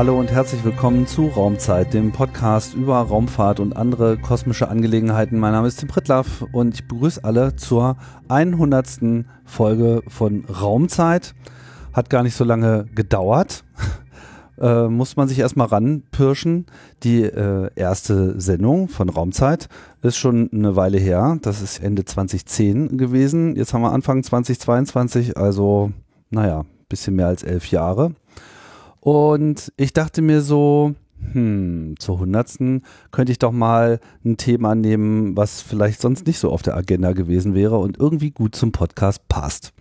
Hallo und herzlich willkommen zu Raumzeit, dem Podcast über Raumfahrt und andere kosmische Angelegenheiten. Mein Name ist Tim Pritlaff und ich begrüße alle zur 100. Folge von Raumzeit. Hat gar nicht so lange gedauert. Äh, muss man sich erstmal ranpirschen. Die äh, erste Sendung von Raumzeit ist schon eine Weile her. Das ist Ende 2010 gewesen. Jetzt haben wir Anfang 2022, also naja, bisschen mehr als elf Jahre. Und ich dachte mir so, hm, zur hundertsten könnte ich doch mal ein Thema nehmen, was vielleicht sonst nicht so auf der Agenda gewesen wäre und irgendwie gut zum Podcast passt.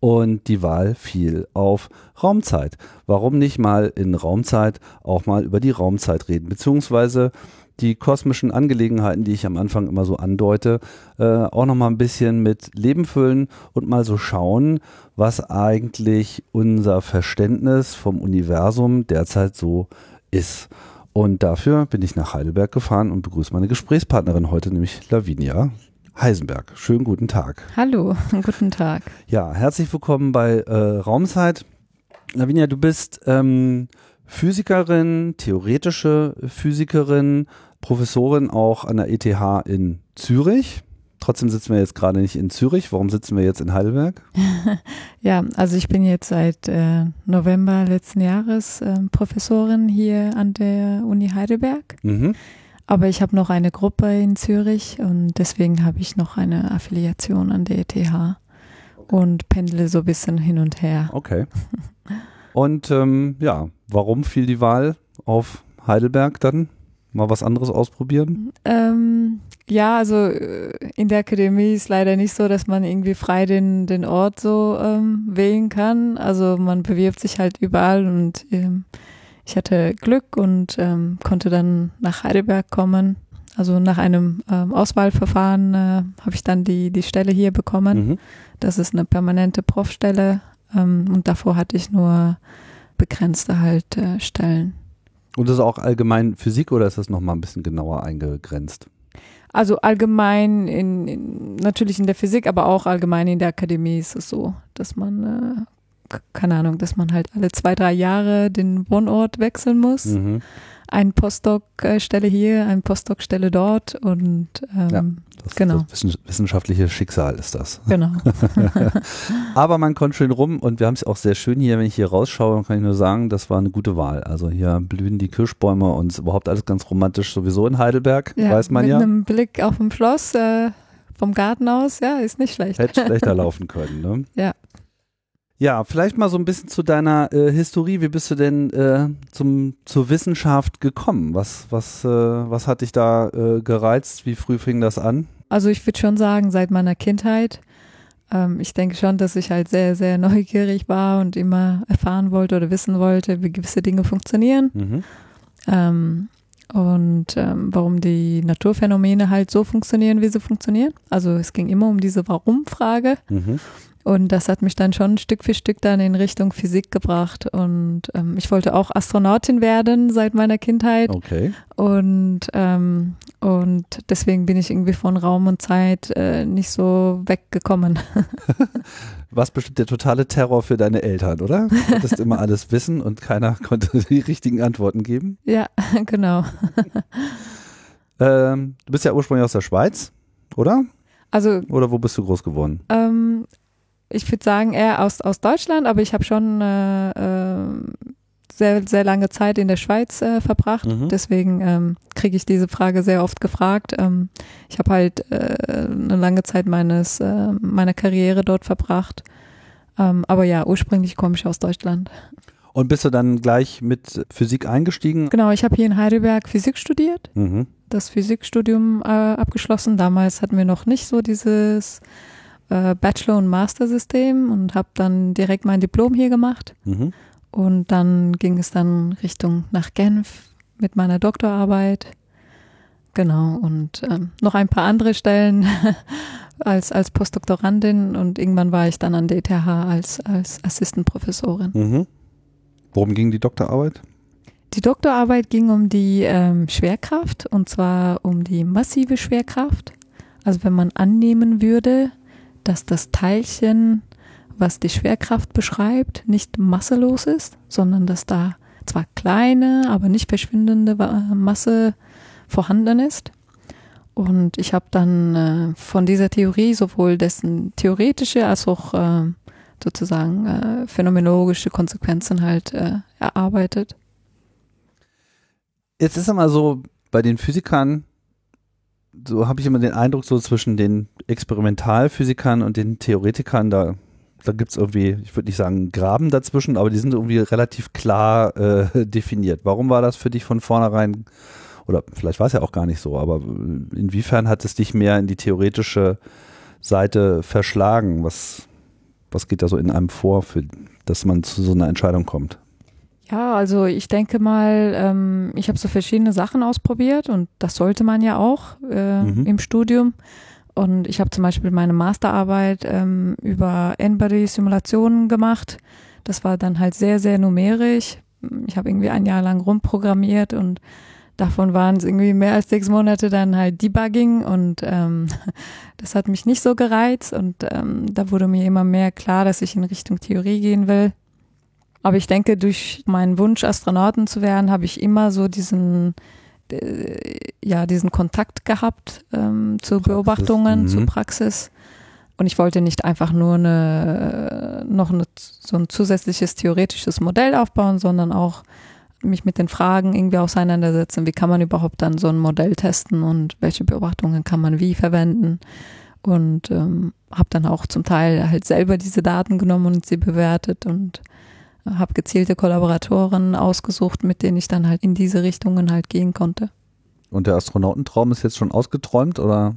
Und die Wahl fiel auf Raumzeit. Warum nicht mal in Raumzeit auch mal über die Raumzeit reden, beziehungsweise die kosmischen Angelegenheiten, die ich am Anfang immer so andeute, äh, auch noch mal ein bisschen mit Leben füllen und mal so schauen, was eigentlich unser Verständnis vom Universum derzeit so ist. Und dafür bin ich nach Heidelberg gefahren und begrüße meine Gesprächspartnerin heute, nämlich Lavinia Heisenberg. Schönen guten Tag. Hallo, guten Tag. Ja, herzlich willkommen bei äh, Raumzeit. Lavinia, du bist ähm, Physikerin, theoretische Physikerin, Professorin auch an der ETH in Zürich. Trotzdem sitzen wir jetzt gerade nicht in Zürich. Warum sitzen wir jetzt in Heidelberg? ja, also ich bin jetzt seit äh, November letzten Jahres äh, Professorin hier an der Uni Heidelberg. Mhm. Aber ich habe noch eine Gruppe in Zürich und deswegen habe ich noch eine Affiliation an der ETH und pendle so ein bisschen hin und her. Okay. Und ähm, ja, warum fiel die Wahl auf Heidelberg dann? Mal was anderes ausprobieren? Ähm, ja, also äh, in der Akademie ist leider nicht so, dass man irgendwie frei den, den Ort so ähm, wählen kann. Also man bewirbt sich halt überall und ähm, ich hatte Glück und ähm, konnte dann nach Heidelberg kommen. Also nach einem ähm, Auswahlverfahren äh, habe ich dann die, die Stelle hier bekommen. Mhm. Das ist eine permanente Profstelle ähm, und davor hatte ich nur begrenzte halt äh, Stellen. Und das ist auch allgemein Physik oder ist das nochmal ein bisschen genauer eingegrenzt? Also allgemein in, in, natürlich in der Physik, aber auch allgemein in der Akademie ist es so, dass man äh, keine Ahnung, dass man halt alle zwei, drei Jahre den Wohnort wechseln muss. Mhm ein Postdoc-Stelle hier, ein Postdoc-Stelle dort und ähm, ja, das, genau. Das wissenschaftliche Schicksal ist das. Genau. Aber man kommt schön rum und wir haben es auch sehr schön hier, wenn ich hier rausschaue, kann ich nur sagen, das war eine gute Wahl. Also hier blühen die Kirschbäume und überhaupt alles ganz romantisch sowieso in Heidelberg, ja, weiß man mit ja. Mit einem Blick auf dem Schloss, äh, vom Garten aus, ja, ist nicht schlecht. Hätte schlechter laufen können, ne? Ja. Ja, vielleicht mal so ein bisschen zu deiner äh, Historie. Wie bist du denn äh, zum, zur Wissenschaft gekommen? Was, was, äh, was hat dich da äh, gereizt? Wie früh fing das an? Also ich würde schon sagen, seit meiner Kindheit. Ähm, ich denke schon, dass ich halt sehr, sehr neugierig war und immer erfahren wollte oder wissen wollte, wie gewisse Dinge funktionieren. Mhm. Ähm, und ähm, warum die Naturphänomene halt so funktionieren, wie sie funktionieren. Also es ging immer um diese Warum-Frage. Mhm. Und das hat mich dann schon Stück für Stück dann in Richtung Physik gebracht. Und ähm, ich wollte auch Astronautin werden seit meiner Kindheit. Okay. Und, ähm, und deswegen bin ich irgendwie von Raum und Zeit äh, nicht so weggekommen. Was bestimmt der totale Terror für deine Eltern, oder? Du wolltest immer alles wissen und keiner konnte die richtigen Antworten geben. Ja, genau. ähm, du bist ja ursprünglich aus der Schweiz, oder? Also, oder wo bist du groß geworden? Ähm, ich würde sagen eher aus, aus Deutschland, aber ich habe schon äh, äh, sehr, sehr lange Zeit in der Schweiz äh, verbracht. Mhm. Deswegen ähm, kriege ich diese Frage sehr oft gefragt. Ähm, ich habe halt äh, eine lange Zeit meines, äh, meiner Karriere dort verbracht. Ähm, aber ja, ursprünglich komme ich aus Deutschland. Und bist du dann gleich mit Physik eingestiegen? Genau, ich habe hier in Heidelberg Physik studiert, mhm. das Physikstudium äh, abgeschlossen. Damals hatten wir noch nicht so dieses äh, Bachelor- und Master-System und habe dann direkt mein Diplom hier gemacht. Mhm. Und dann ging es dann Richtung nach Genf mit meiner Doktorarbeit. Genau, und ähm, noch ein paar andere Stellen als, als Postdoktorandin und irgendwann war ich dann an der ETH als, als Assistenprofessorin. Mhm. Worum ging die Doktorarbeit? Die Doktorarbeit ging um die ähm, Schwerkraft und zwar um die massive Schwerkraft. Also wenn man annehmen würde, dass das Teilchen, was die Schwerkraft beschreibt, nicht masselos ist, sondern dass da zwar kleine, aber nicht verschwindende Masse vorhanden ist. Und ich habe dann äh, von dieser Theorie sowohl dessen theoretische als auch äh, sozusagen äh, phänomenologische Konsequenzen halt äh, erarbeitet. Jetzt ist immer so, bei den Physikern, so habe ich immer den Eindruck, so zwischen den Experimentalphysikern und den Theoretikern, da, da gibt es irgendwie, ich würde nicht sagen Graben dazwischen, aber die sind irgendwie relativ klar äh, definiert. Warum war das für dich von vornherein oder vielleicht war es ja auch gar nicht so, aber inwiefern hat es dich mehr in die theoretische Seite verschlagen? Was, was geht da so in einem vor, für, dass man zu so einer Entscheidung kommt? Ja, also ich denke mal, ähm, ich habe so verschiedene Sachen ausprobiert und das sollte man ja auch äh, mhm. im Studium. Und ich habe zum Beispiel meine Masterarbeit ähm, über N-Body-Simulationen gemacht. Das war dann halt sehr, sehr numerisch. Ich habe irgendwie ein Jahr lang rumprogrammiert und Davon waren es irgendwie mehr als sechs Monate dann halt Debugging und ähm, das hat mich nicht so gereizt und ähm, da wurde mir immer mehr klar, dass ich in Richtung Theorie gehen will. Aber ich denke, durch meinen Wunsch, Astronauten zu werden, habe ich immer so diesen, äh, ja, diesen Kontakt gehabt ähm, zu Praxis. Beobachtungen, mhm. zu Praxis. Und ich wollte nicht einfach nur eine, noch eine, so ein zusätzliches theoretisches Modell aufbauen, sondern auch mich mit den Fragen irgendwie auseinandersetzen. Wie kann man überhaupt dann so ein Modell testen und welche Beobachtungen kann man wie verwenden? Und ähm, habe dann auch zum Teil halt selber diese Daten genommen und sie bewertet und habe gezielte Kollaboratoren ausgesucht, mit denen ich dann halt in diese Richtungen halt gehen konnte. Und der Astronautentraum ist jetzt schon ausgeträumt oder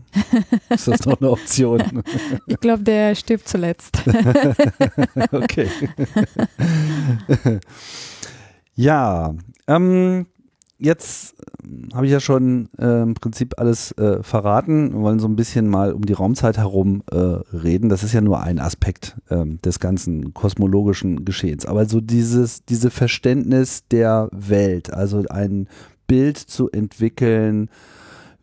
ist das noch eine Option? ich glaube, der stirbt zuletzt. okay. Ja, ähm, jetzt ähm, habe ich ja schon äh, im Prinzip alles äh, verraten. Wir wollen so ein bisschen mal um die Raumzeit herum äh, reden. Das ist ja nur ein Aspekt ähm, des ganzen kosmologischen Geschehens. Aber so dieses, diese Verständnis der Welt, also ein Bild zu entwickeln,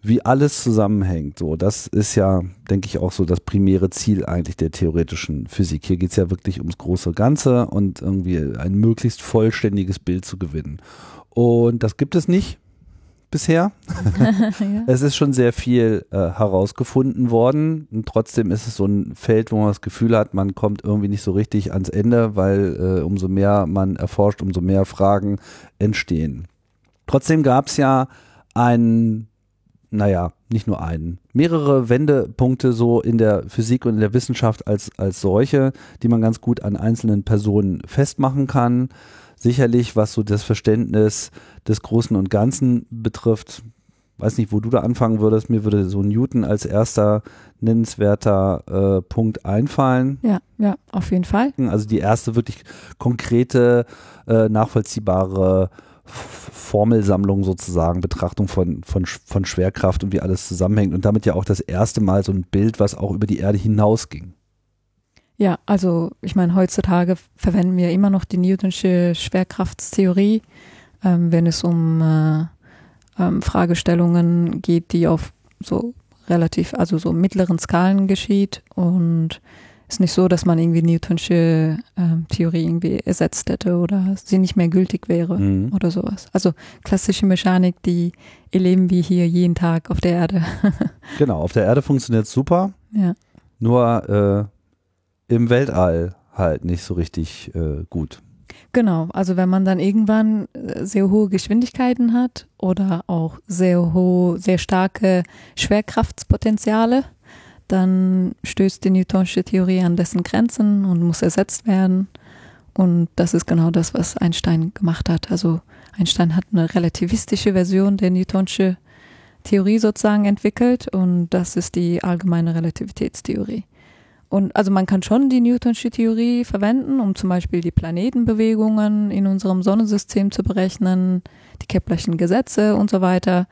wie alles zusammenhängt. So, das ist ja, denke ich, auch so das primäre Ziel eigentlich der theoretischen Physik. Hier geht es ja wirklich ums große Ganze und irgendwie ein möglichst vollständiges Bild zu gewinnen. Und das gibt es nicht bisher. ja. Es ist schon sehr viel äh, herausgefunden worden und trotzdem ist es so ein Feld, wo man das Gefühl hat, man kommt irgendwie nicht so richtig ans Ende, weil äh, umso mehr man erforscht, umso mehr Fragen entstehen. Trotzdem gab es ja einen naja, nicht nur einen, mehrere Wendepunkte so in der Physik und in der Wissenschaft als, als solche, die man ganz gut an einzelnen Personen festmachen kann. Sicherlich, was so das Verständnis des Großen und Ganzen betrifft, weiß nicht, wo du da anfangen würdest. Mir würde so Newton als erster nennenswerter äh, Punkt einfallen. Ja, ja, auf jeden Fall. Also die erste wirklich konkrete, äh, nachvollziehbare Formelsammlung sozusagen, Betrachtung von, von, von Schwerkraft und wie alles zusammenhängt und damit ja auch das erste Mal so ein Bild, was auch über die Erde hinausging. Ja, also ich meine, heutzutage verwenden wir immer noch die Newtonsche Schwerkraftstheorie, ähm, wenn es um äh, ähm, Fragestellungen geht, die auf so relativ, also so mittleren Skalen geschieht und ist nicht so, dass man irgendwie Newtonsche ähm, Theorie irgendwie ersetzt hätte oder sie nicht mehr gültig wäre mhm. oder sowas. Also klassische Mechanik, die erleben wir hier jeden Tag auf der Erde. genau, auf der Erde funktioniert super. Ja. Nur äh, im Weltall halt nicht so richtig äh, gut. Genau, also wenn man dann irgendwann äh, sehr hohe Geschwindigkeiten hat oder auch sehr hohe, sehr starke Schwerkraftspotenziale, dann stößt die Newtonsche Theorie an dessen Grenzen und muss ersetzt werden. Und das ist genau das, was Einstein gemacht hat. Also Einstein hat eine relativistische Version der Newtonsche Theorie sozusagen entwickelt und das ist die allgemeine Relativitätstheorie. Und also man kann schon die Newtonsche Theorie verwenden, um zum Beispiel die Planetenbewegungen in unserem Sonnensystem zu berechnen, die Keplerschen Gesetze und so weiter.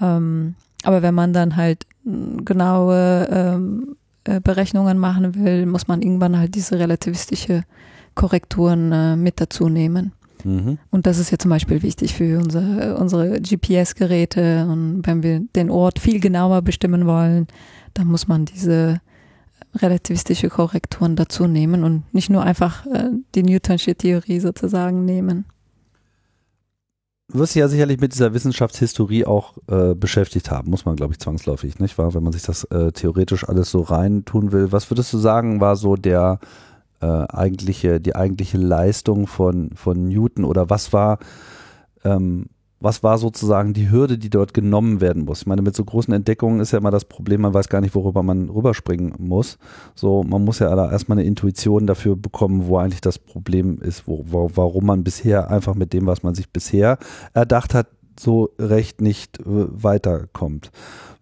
Ähm, aber wenn man dann halt genaue ähm, äh, Berechnungen machen will, muss man irgendwann halt diese relativistische Korrekturen äh, mit dazu nehmen. Mhm. Und das ist ja zum Beispiel wichtig für unsere, unsere GPS-Geräte. Und wenn wir den Ort viel genauer bestimmen wollen, dann muss man diese relativistische Korrekturen dazu nehmen und nicht nur einfach äh, die Newtonsche Theorie sozusagen nehmen. wirst dich ja sicherlich mit dieser Wissenschaftshistorie auch äh, beschäftigt haben, muss man, glaube ich, zwangsläufig, nicht wahr? Wenn man sich das äh, theoretisch alles so rein tun will. Was würdest du sagen, war so der äh, eigentliche, die eigentliche Leistung von, von Newton oder was war ähm, was war sozusagen die Hürde, die dort genommen werden muss? Ich meine, mit so großen Entdeckungen ist ja immer das Problem, man weiß gar nicht, worüber man rüberspringen muss. So, man muss ja erstmal eine Intuition dafür bekommen, wo eigentlich das Problem ist, wo, wo, warum man bisher einfach mit dem, was man sich bisher erdacht hat, so recht nicht äh, weiterkommt.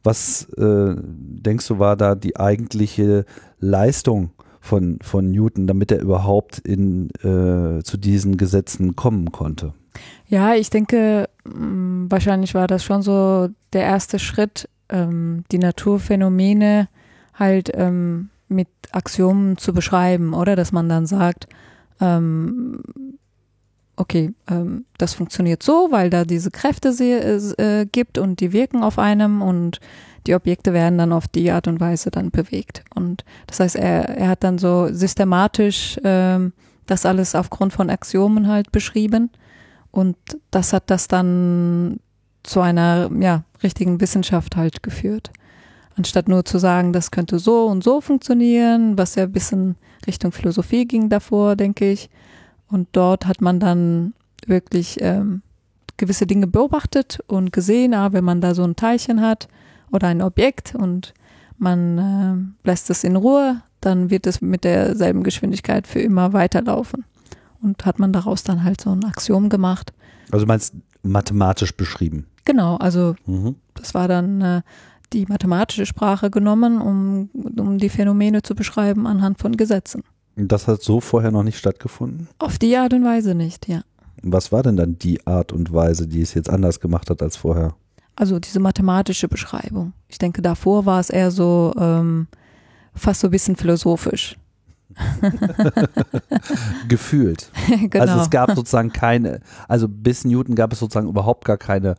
Was äh, denkst du, war da die eigentliche Leistung von, von Newton, damit er überhaupt in, äh, zu diesen Gesetzen kommen konnte? Ja, ich denke, wahrscheinlich war das schon so der erste Schritt, ähm, die Naturphänomene halt ähm, mit Axiomen zu beschreiben, oder? Dass man dann sagt, ähm, okay, ähm, das funktioniert so, weil da diese Kräfte äh, gibt und die wirken auf einem und die Objekte werden dann auf die Art und Weise dann bewegt. Und das heißt, er, er hat dann so systematisch ähm, das alles aufgrund von Axiomen halt beschrieben und das hat das dann zu einer ja, richtigen Wissenschaft halt geführt. Anstatt nur zu sagen, das könnte so und so funktionieren, was ja ein bisschen Richtung Philosophie ging davor, denke ich. Und dort hat man dann wirklich ähm, gewisse Dinge beobachtet und gesehen, ah, wenn man da so ein Teilchen hat oder ein Objekt und man äh, lässt es in Ruhe, dann wird es mit derselben Geschwindigkeit für immer weiterlaufen und hat man daraus dann halt so ein Axiom gemacht. Also meinst mathematisch beschrieben? Genau, also mhm. das war dann äh, die mathematische Sprache genommen, um, um die Phänomene zu beschreiben anhand von Gesetzen. Das hat so vorher noch nicht stattgefunden? Auf die Art und Weise nicht, ja. Was war denn dann die Art und Weise, die es jetzt anders gemacht hat als vorher? Also diese mathematische Beschreibung. Ich denke, davor war es eher so ähm, fast so ein bisschen philosophisch. Gefühlt. genau. Also es gab sozusagen keine, also bis Newton gab es sozusagen überhaupt gar keine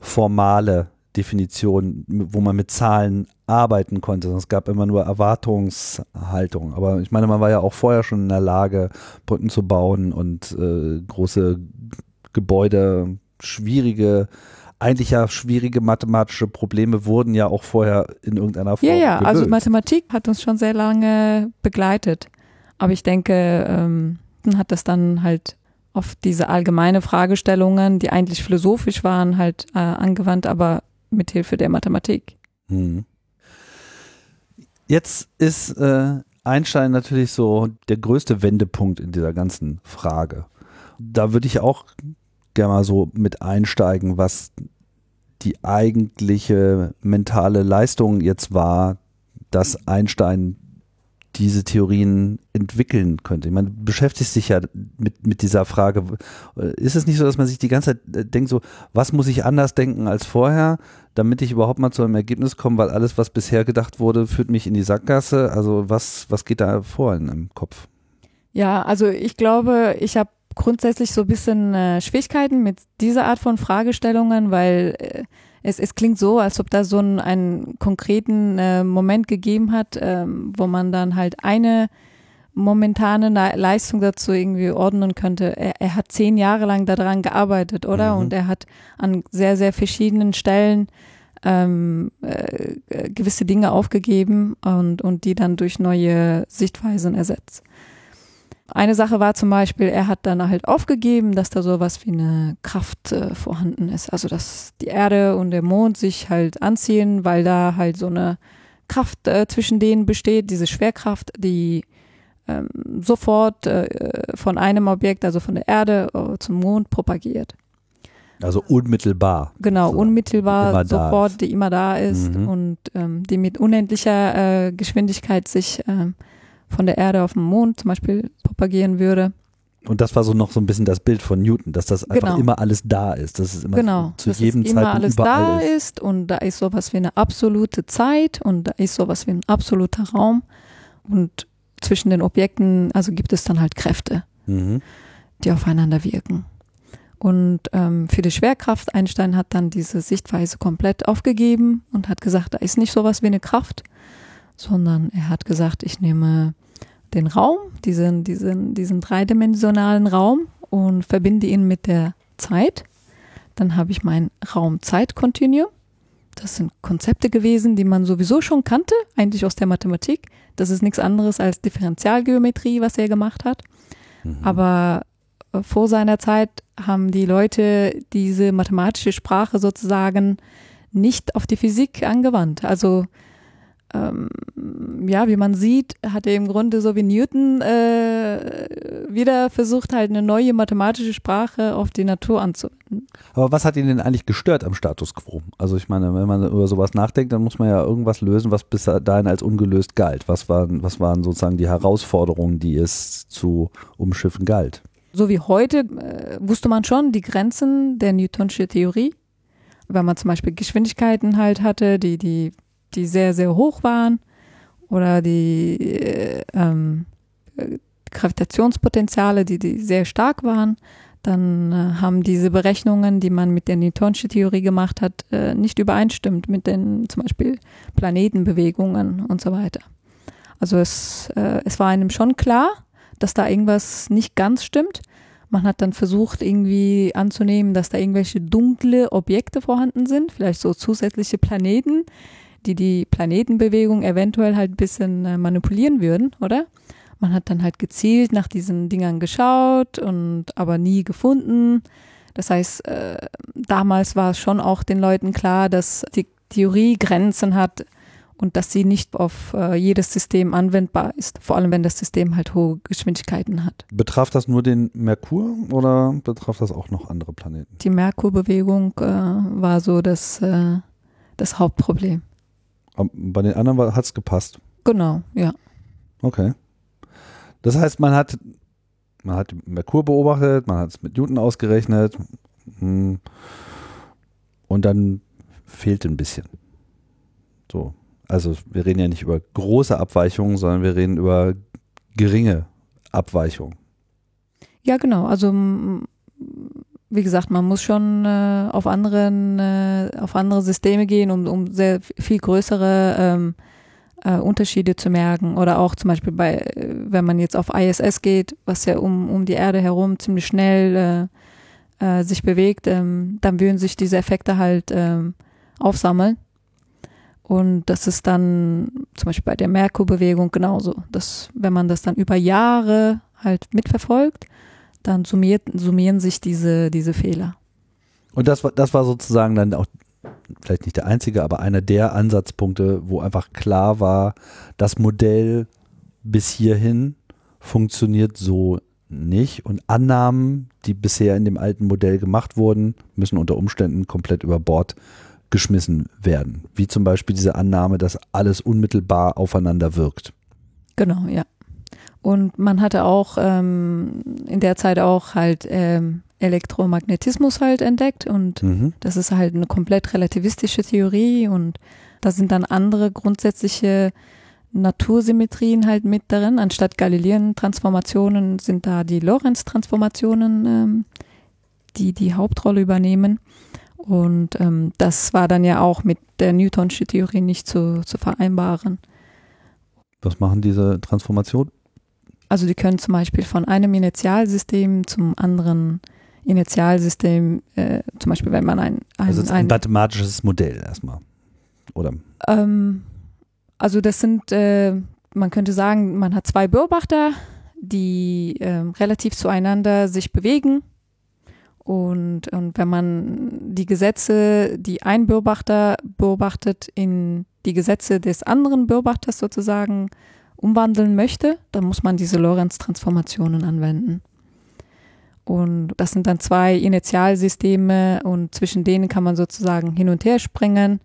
formale Definition, wo man mit Zahlen arbeiten konnte. Es gab immer nur Erwartungshaltung. Aber ich meine, man war ja auch vorher schon in der Lage, Brücken zu bauen und äh, große Gebäude, schwierige eigentlich ja schwierige mathematische Probleme wurden ja auch vorher in irgendeiner Form. Ja, ja, gelöst. also Mathematik hat uns schon sehr lange begleitet. Aber ich denke, ähm, hat das dann halt auf diese allgemeine Fragestellungen, die eigentlich philosophisch waren, halt äh, angewandt, aber mit Hilfe der Mathematik. Hm. Jetzt ist äh, Einstein natürlich so der größte Wendepunkt in dieser ganzen Frage. Da würde ich auch gerne mal so mit einsteigen, was die eigentliche mentale Leistung jetzt war, dass Einstein diese Theorien entwickeln könnte. Ich meine, du beschäftigst ja mit, mit dieser Frage. Ist es nicht so, dass man sich die ganze Zeit äh, denkt, so, was muss ich anders denken als vorher, damit ich überhaupt mal zu einem Ergebnis komme, weil alles, was bisher gedacht wurde, führt mich in die Sackgasse. Also was, was geht da vor in einem Kopf? Ja, also ich glaube, ich habe grundsätzlich so ein bisschen äh, Schwierigkeiten mit dieser Art von Fragestellungen, weil äh, es, es klingt so, als ob da so ein, einen konkreten äh, Moment gegeben hat, ähm, wo man dann halt eine momentane Leistung dazu irgendwie ordnen könnte. Er, er hat zehn Jahre lang daran gearbeitet, oder? Mhm. Und er hat an sehr, sehr verschiedenen Stellen ähm, äh, gewisse Dinge aufgegeben und, und die dann durch neue Sichtweisen ersetzt. Eine Sache war zum Beispiel, er hat dann halt aufgegeben, dass da sowas wie eine Kraft äh, vorhanden ist. Also dass die Erde und der Mond sich halt anziehen, weil da halt so eine Kraft äh, zwischen denen besteht, diese Schwerkraft, die ähm, sofort äh, von einem Objekt, also von der Erde äh, zum Mond propagiert. Also unmittelbar. Genau, so, unmittelbar, sofort, die immer da ist mhm. und ähm, die mit unendlicher äh, Geschwindigkeit sich ähm, von der Erde auf den Mond zum Beispiel propagieren würde. Und das war so noch so ein bisschen das Bild von Newton, dass das einfach genau. immer alles da ist, dass es immer genau, zu dass jedem es immer alles da ist. ist. und da ist sowas wie eine absolute Zeit und da ist sowas wie ein absoluter Raum und zwischen den Objekten, also gibt es dann halt Kräfte, mhm. die aufeinander wirken. Und ähm, für die Schwerkraft, Einstein hat dann diese Sichtweise komplett aufgegeben und hat gesagt, da ist nicht sowas wie eine Kraft, sondern er hat gesagt, ich nehme den Raum, diesen, diesen, diesen dreidimensionalen Raum und verbinde ihn mit der Zeit. Dann habe ich mein Raum-Zeit-Kontinuum. Das sind Konzepte gewesen, die man sowieso schon kannte, eigentlich aus der Mathematik. Das ist nichts anderes als Differentialgeometrie, was er gemacht hat. Mhm. Aber äh, vor seiner Zeit haben die Leute diese mathematische Sprache sozusagen nicht auf die Physik angewandt. Also ähm, ja, wie man sieht, hat er im Grunde so wie Newton äh, wieder versucht, halt eine neue mathematische Sprache auf die Natur anzuwenden. Aber was hat ihn denn eigentlich gestört am Status quo? Also ich meine, wenn man über sowas nachdenkt, dann muss man ja irgendwas lösen, was bis dahin als ungelöst galt. Was waren, was waren sozusagen die Herausforderungen, die es zu umschiffen galt? So wie heute äh, wusste man schon die Grenzen der Newtonsche Theorie. Wenn man zum Beispiel Geschwindigkeiten halt hatte, die, die die sehr, sehr hoch waren oder die äh, ähm, Gravitationspotenziale, die, die sehr stark waren, dann äh, haben diese Berechnungen, die man mit der Newtonsche Theorie gemacht hat, äh, nicht übereinstimmt mit den zum Beispiel Planetenbewegungen und so weiter. Also es, äh, es war einem schon klar, dass da irgendwas nicht ganz stimmt. Man hat dann versucht, irgendwie anzunehmen, dass da irgendwelche dunkle Objekte vorhanden sind, vielleicht so zusätzliche Planeten, die die Planetenbewegung eventuell halt ein bisschen äh, manipulieren würden, oder? Man hat dann halt gezielt nach diesen Dingern geschaut und aber nie gefunden. Das heißt, äh, damals war es schon auch den Leuten klar, dass die Theorie Grenzen hat und dass sie nicht auf äh, jedes System anwendbar ist, vor allem wenn das System halt hohe Geschwindigkeiten hat. Betraf das nur den Merkur oder betraf das auch noch andere Planeten? Die Merkurbewegung äh, war so das, äh, das Hauptproblem. Bei den anderen hat es gepasst. Genau, ja. Okay. Das heißt, man hat, man hat Merkur beobachtet, man hat es mit Newton ausgerechnet hm, und dann fehlt ein bisschen. So. Also wir reden ja nicht über große Abweichungen, sondern wir reden über geringe Abweichungen. Ja, genau. Also wie gesagt, man muss schon äh, auf anderen, äh, auf andere Systeme gehen, um, um sehr viel größere ähm, äh, Unterschiede zu merken. Oder auch zum Beispiel bei, wenn man jetzt auf ISS geht, was ja um, um die Erde herum ziemlich schnell äh, äh, sich bewegt, ähm, dann würden sich diese Effekte halt ähm, aufsammeln. Und das ist dann zum Beispiel bei der Merkurbewegung genauso, dass wenn man das dann über Jahre halt mitverfolgt, dann summiert, summieren sich diese, diese Fehler. Und das war, das war sozusagen dann auch vielleicht nicht der einzige, aber einer der Ansatzpunkte, wo einfach klar war, das Modell bis hierhin funktioniert so nicht und Annahmen, die bisher in dem alten Modell gemacht wurden, müssen unter Umständen komplett über Bord geschmissen werden. Wie zum Beispiel diese Annahme, dass alles unmittelbar aufeinander wirkt. Genau, ja. Und man hatte auch ähm, in der Zeit auch halt ähm, Elektromagnetismus halt entdeckt und mhm. das ist halt eine komplett relativistische Theorie und da sind dann andere grundsätzliche Natursymmetrien halt mit darin. Anstatt Galilean-Transformationen sind da die Lorentz-Transformationen, ähm, die die Hauptrolle übernehmen. Und ähm, das war dann ja auch mit der Newtonsche Theorie nicht zu, zu vereinbaren. Was machen diese Transformationen? Also die können zum Beispiel von einem Initialsystem zum anderen Initialsystem, äh, zum Beispiel wenn man ein, ein, also ein, ein mathematisches Modell erstmal, oder? Ähm, also das sind, äh, man könnte sagen, man hat zwei Beobachter, die äh, relativ zueinander sich bewegen. Und, und wenn man die Gesetze, die ein Beobachter beobachtet, in die Gesetze des anderen Beobachters sozusagen umwandeln möchte, dann muss man diese Lorentz-Transformationen anwenden. Und das sind dann zwei Initialsysteme und zwischen denen kann man sozusagen hin und her springen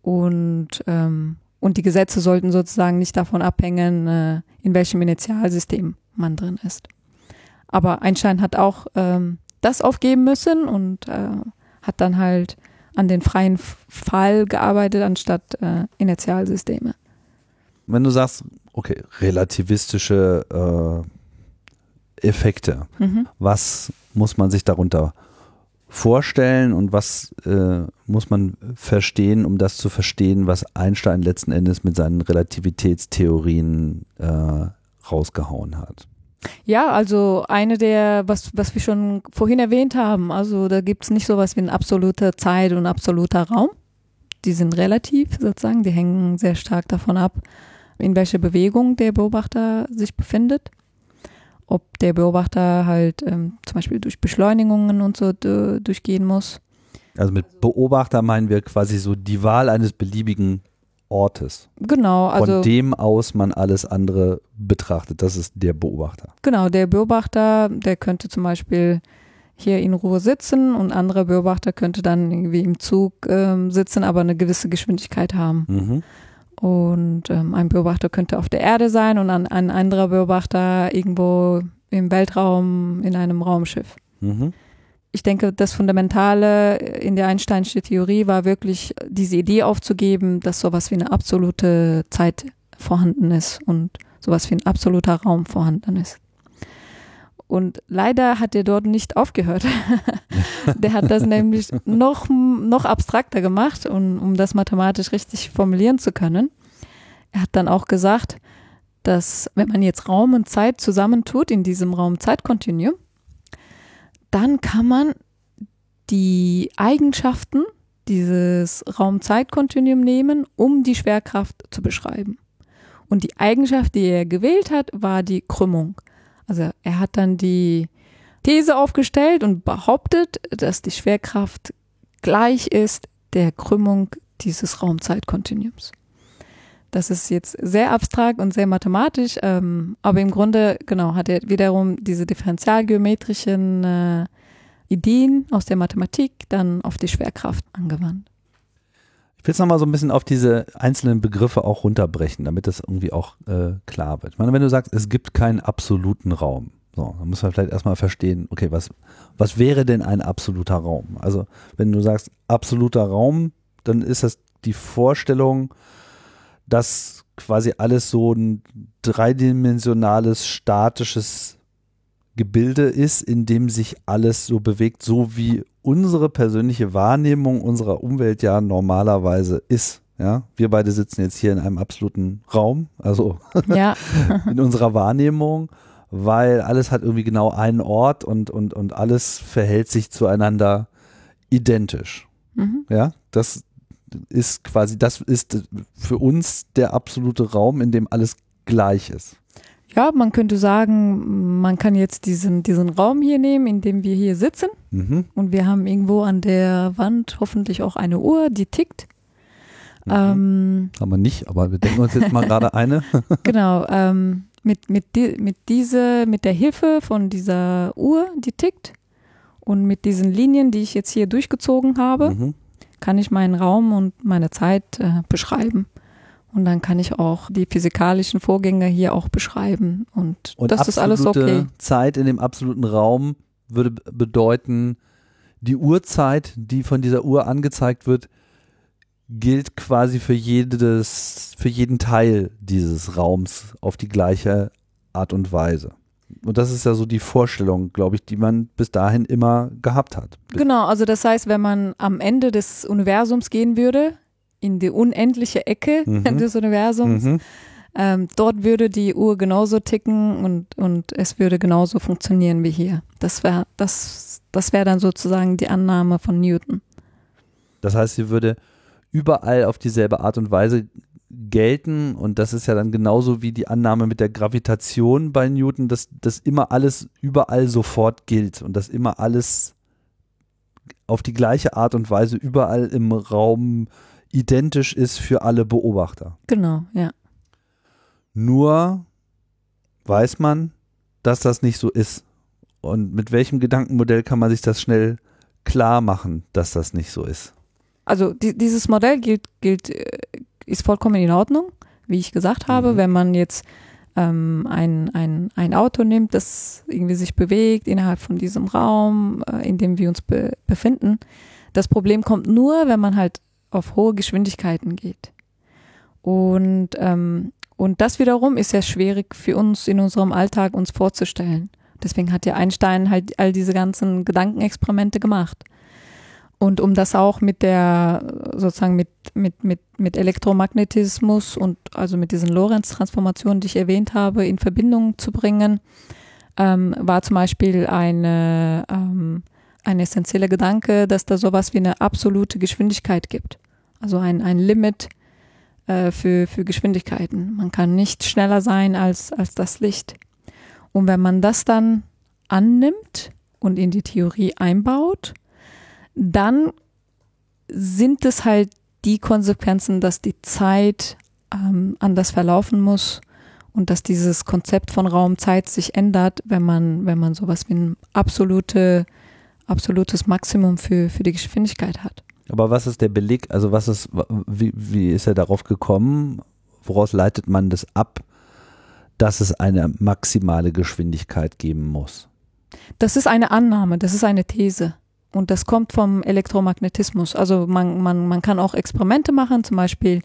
und, ähm, und die Gesetze sollten sozusagen nicht davon abhängen, äh, in welchem Initialsystem man drin ist. Aber Einstein hat auch ähm, das aufgeben müssen und äh, hat dann halt an den freien Fall gearbeitet anstatt äh, Inertialsysteme. Wenn du sagst, okay, relativistische äh, Effekte. Mhm. Was muss man sich darunter vorstellen und was äh, muss man verstehen, um das zu verstehen, was Einstein letzten Endes mit seinen Relativitätstheorien äh, rausgehauen hat? Ja, also eine der, was, was wir schon vorhin erwähnt haben, also da gibt es nicht sowas wie ein absoluter Zeit und absoluter Raum. Die sind relativ sozusagen, die hängen sehr stark davon ab, in welcher Bewegung der Beobachter sich befindet. Ob der Beobachter halt ähm, zum Beispiel durch Beschleunigungen und so durchgehen muss. Also mit Beobachter meinen wir quasi so die Wahl eines beliebigen Ortes. Genau, also. Von dem aus man alles andere betrachtet. Das ist der Beobachter. Genau, der Beobachter, der könnte zum Beispiel hier in Ruhe sitzen und anderer Beobachter könnte dann irgendwie im Zug ähm, sitzen, aber eine gewisse Geschwindigkeit haben. Mhm. Und ähm, ein Beobachter könnte auf der Erde sein und ein, ein anderer Beobachter irgendwo im Weltraum in einem Raumschiff. Mhm ich denke, das Fundamentale in der Einsteinschen Theorie war wirklich diese Idee aufzugeben, dass sowas wie eine absolute Zeit vorhanden ist und sowas wie ein absoluter Raum vorhanden ist. Und leider hat er dort nicht aufgehört. der hat das nämlich noch, noch abstrakter gemacht, um, um das mathematisch richtig formulieren zu können. Er hat dann auch gesagt, dass wenn man jetzt Raum und Zeit zusammentut in diesem Raum-Zeit-Kontinuum, dann kann man die Eigenschaften dieses Raum-Zeit-Kontinuum nehmen, um die Schwerkraft zu beschreiben. Und die Eigenschaft, die er gewählt hat, war die Krümmung. Also er hat dann die These aufgestellt und behauptet, dass die Schwerkraft gleich ist der Krümmung dieses Raum-Zeit-Kontinuums. Das ist jetzt sehr abstrakt und sehr mathematisch, ähm, aber im Grunde, genau, hat er wiederum diese differentialgeometrischen äh, Ideen aus der Mathematik dann auf die Schwerkraft angewandt. Will es nochmal so ein bisschen auf diese einzelnen Begriffe auch runterbrechen, damit das irgendwie auch äh, klar wird. Ich meine, wenn du sagst, es gibt keinen absoluten Raum, so, dann muss man vielleicht erstmal verstehen, okay, was, was wäre denn ein absoluter Raum? Also, wenn du sagst absoluter Raum, dann ist das die Vorstellung, dass quasi alles so ein dreidimensionales, statisches Gebilde ist, in dem sich alles so bewegt, so wie unsere persönliche Wahrnehmung unserer Umwelt ja normalerweise ist. Ja, wir beide sitzen jetzt hier in einem absoluten Raum, also ja. in unserer Wahrnehmung, weil alles hat irgendwie genau einen Ort und, und, und alles verhält sich zueinander identisch. Mhm. Ja, das, ist quasi, das ist für uns der absolute Raum, in dem alles gleich ist. Ja, man könnte sagen, man kann jetzt diesen, diesen Raum hier nehmen, in dem wir hier sitzen. Mhm. Und wir haben irgendwo an der Wand hoffentlich auch eine Uhr, die tickt. Mhm. Ähm, haben wir nicht, aber wir denken uns jetzt mal gerade eine. genau, ähm, mit, mit, die, mit, diese, mit der Hilfe von dieser Uhr, die tickt und mit diesen Linien, die ich jetzt hier durchgezogen habe, mhm kann ich meinen Raum und meine Zeit äh, beschreiben. Und dann kann ich auch die physikalischen Vorgänge hier auch beschreiben. Und, und das ist alles okay. Zeit in dem absoluten Raum würde bedeuten, die Uhrzeit, die von dieser Uhr angezeigt wird, gilt quasi für jedes, für jeden Teil dieses Raums auf die gleiche Art und Weise. Und das ist ja so die Vorstellung, glaube ich, die man bis dahin immer gehabt hat. Genau, also das heißt, wenn man am Ende des Universums gehen würde, in die unendliche Ecke mhm. des Universums, mhm. ähm, dort würde die Uhr genauso ticken und, und es würde genauso funktionieren wie hier. Das wäre das, das wär dann sozusagen die Annahme von Newton. Das heißt, sie würde überall auf dieselbe Art und Weise gelten und das ist ja dann genauso wie die Annahme mit der Gravitation bei Newton, dass das immer alles überall sofort gilt und dass immer alles auf die gleiche Art und Weise überall im Raum identisch ist für alle Beobachter. Genau, ja. Nur weiß man, dass das nicht so ist. Und mit welchem Gedankenmodell kann man sich das schnell klar machen, dass das nicht so ist? Also die, dieses Modell gilt, gilt äh, ist vollkommen in Ordnung, wie ich gesagt habe. Mhm. Wenn man jetzt ähm, ein, ein, ein Auto nimmt, das irgendwie sich bewegt innerhalb von diesem Raum, äh, in dem wir uns be befinden. Das Problem kommt nur, wenn man halt auf hohe Geschwindigkeiten geht. Und, ähm, und das wiederum ist ja schwierig für uns in unserem Alltag uns vorzustellen. Deswegen hat ja Einstein halt all diese ganzen Gedankenexperimente gemacht. Und um das auch mit der, sozusagen mit, mit, mit, mit Elektromagnetismus und also mit diesen Lorentz-Transformationen, die ich erwähnt habe, in Verbindung zu bringen, ähm, war zum Beispiel eine, ähm, ein essentieller Gedanke, dass da sowas wie eine absolute Geschwindigkeit gibt. Also ein, ein Limit äh, für, für Geschwindigkeiten. Man kann nicht schneller sein als, als das Licht. Und wenn man das dann annimmt und in die Theorie einbaut, dann sind es halt die Konsequenzen, dass die Zeit ähm, anders verlaufen muss und dass dieses Konzept von Raum-Zeit sich ändert, wenn man, wenn man sowas wie ein absolute, absolutes Maximum für, für die Geschwindigkeit hat. Aber was ist der Beleg? Also was ist, wie, wie ist er darauf gekommen? Woraus leitet man das ab, dass es eine maximale Geschwindigkeit geben muss? Das ist eine Annahme, das ist eine These. Und das kommt vom Elektromagnetismus. Also man, man, man kann auch Experimente machen, zum Beispiel,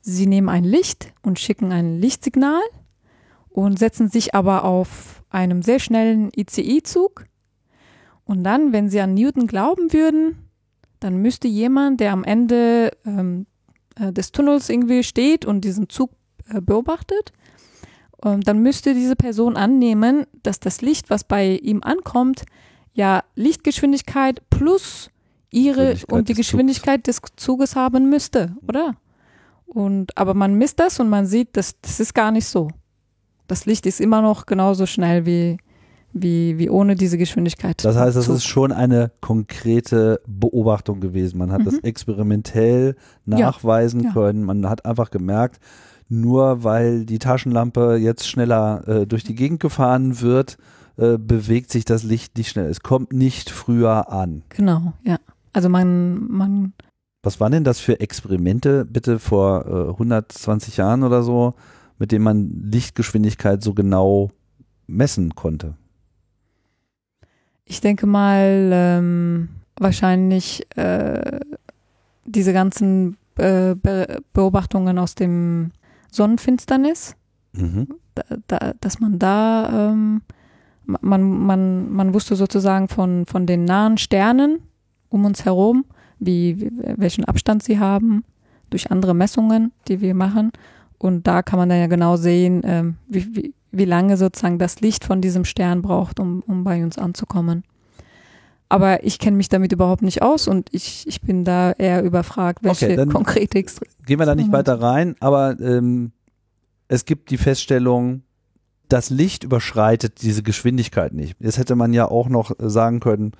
sie nehmen ein Licht und schicken ein Lichtsignal und setzen sich aber auf einem sehr schnellen ICI-Zug. Und dann, wenn sie an Newton glauben würden, dann müsste jemand, der am Ende ähm, äh, des Tunnels irgendwie steht und diesen Zug äh, beobachtet, ähm, dann müsste diese Person annehmen, dass das Licht, was bei ihm ankommt, ja Lichtgeschwindigkeit plus ihre und die Geschwindigkeit des Zuges haben müsste, oder? Und aber man misst das und man sieht, dass das ist gar nicht so. Das Licht ist immer noch genauso schnell wie wie, wie ohne diese Geschwindigkeit. Das heißt, es ist schon eine konkrete Beobachtung gewesen. Man hat mhm. das experimentell nachweisen ja, ja. können. Man hat einfach gemerkt, nur weil die Taschenlampe jetzt schneller äh, durch die Gegend gefahren wird, äh, bewegt sich das Licht nicht schnell. Es kommt nicht früher an. Genau, ja. Also man, man. Was waren denn das für Experimente, bitte vor äh, 120 Jahren oder so, mit denen man Lichtgeschwindigkeit so genau messen konnte? Ich denke mal, ähm, wahrscheinlich äh, diese ganzen äh, Be Beobachtungen aus dem Sonnenfinsternis, mhm. da, da, dass man da, ähm, man, man, man wusste sozusagen von, von den nahen Sternen um uns herum, wie, welchen Abstand sie haben, durch andere Messungen, die wir machen. Und da kann man dann ja genau sehen, ähm, wie, wie, wie lange sozusagen das Licht von diesem Stern braucht, um, um bei uns anzukommen. Aber ich kenne mich damit überhaupt nicht aus und ich, ich bin da eher überfragt, welche okay, konkrete Extre Gehen wir da nicht weiter rein, aber ähm, es gibt die Feststellung, das Licht überschreitet diese Geschwindigkeit nicht. Jetzt hätte man ja auch noch sagen können,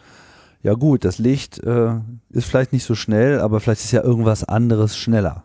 ja gut, das Licht äh, ist vielleicht nicht so schnell, aber vielleicht ist ja irgendwas anderes schneller.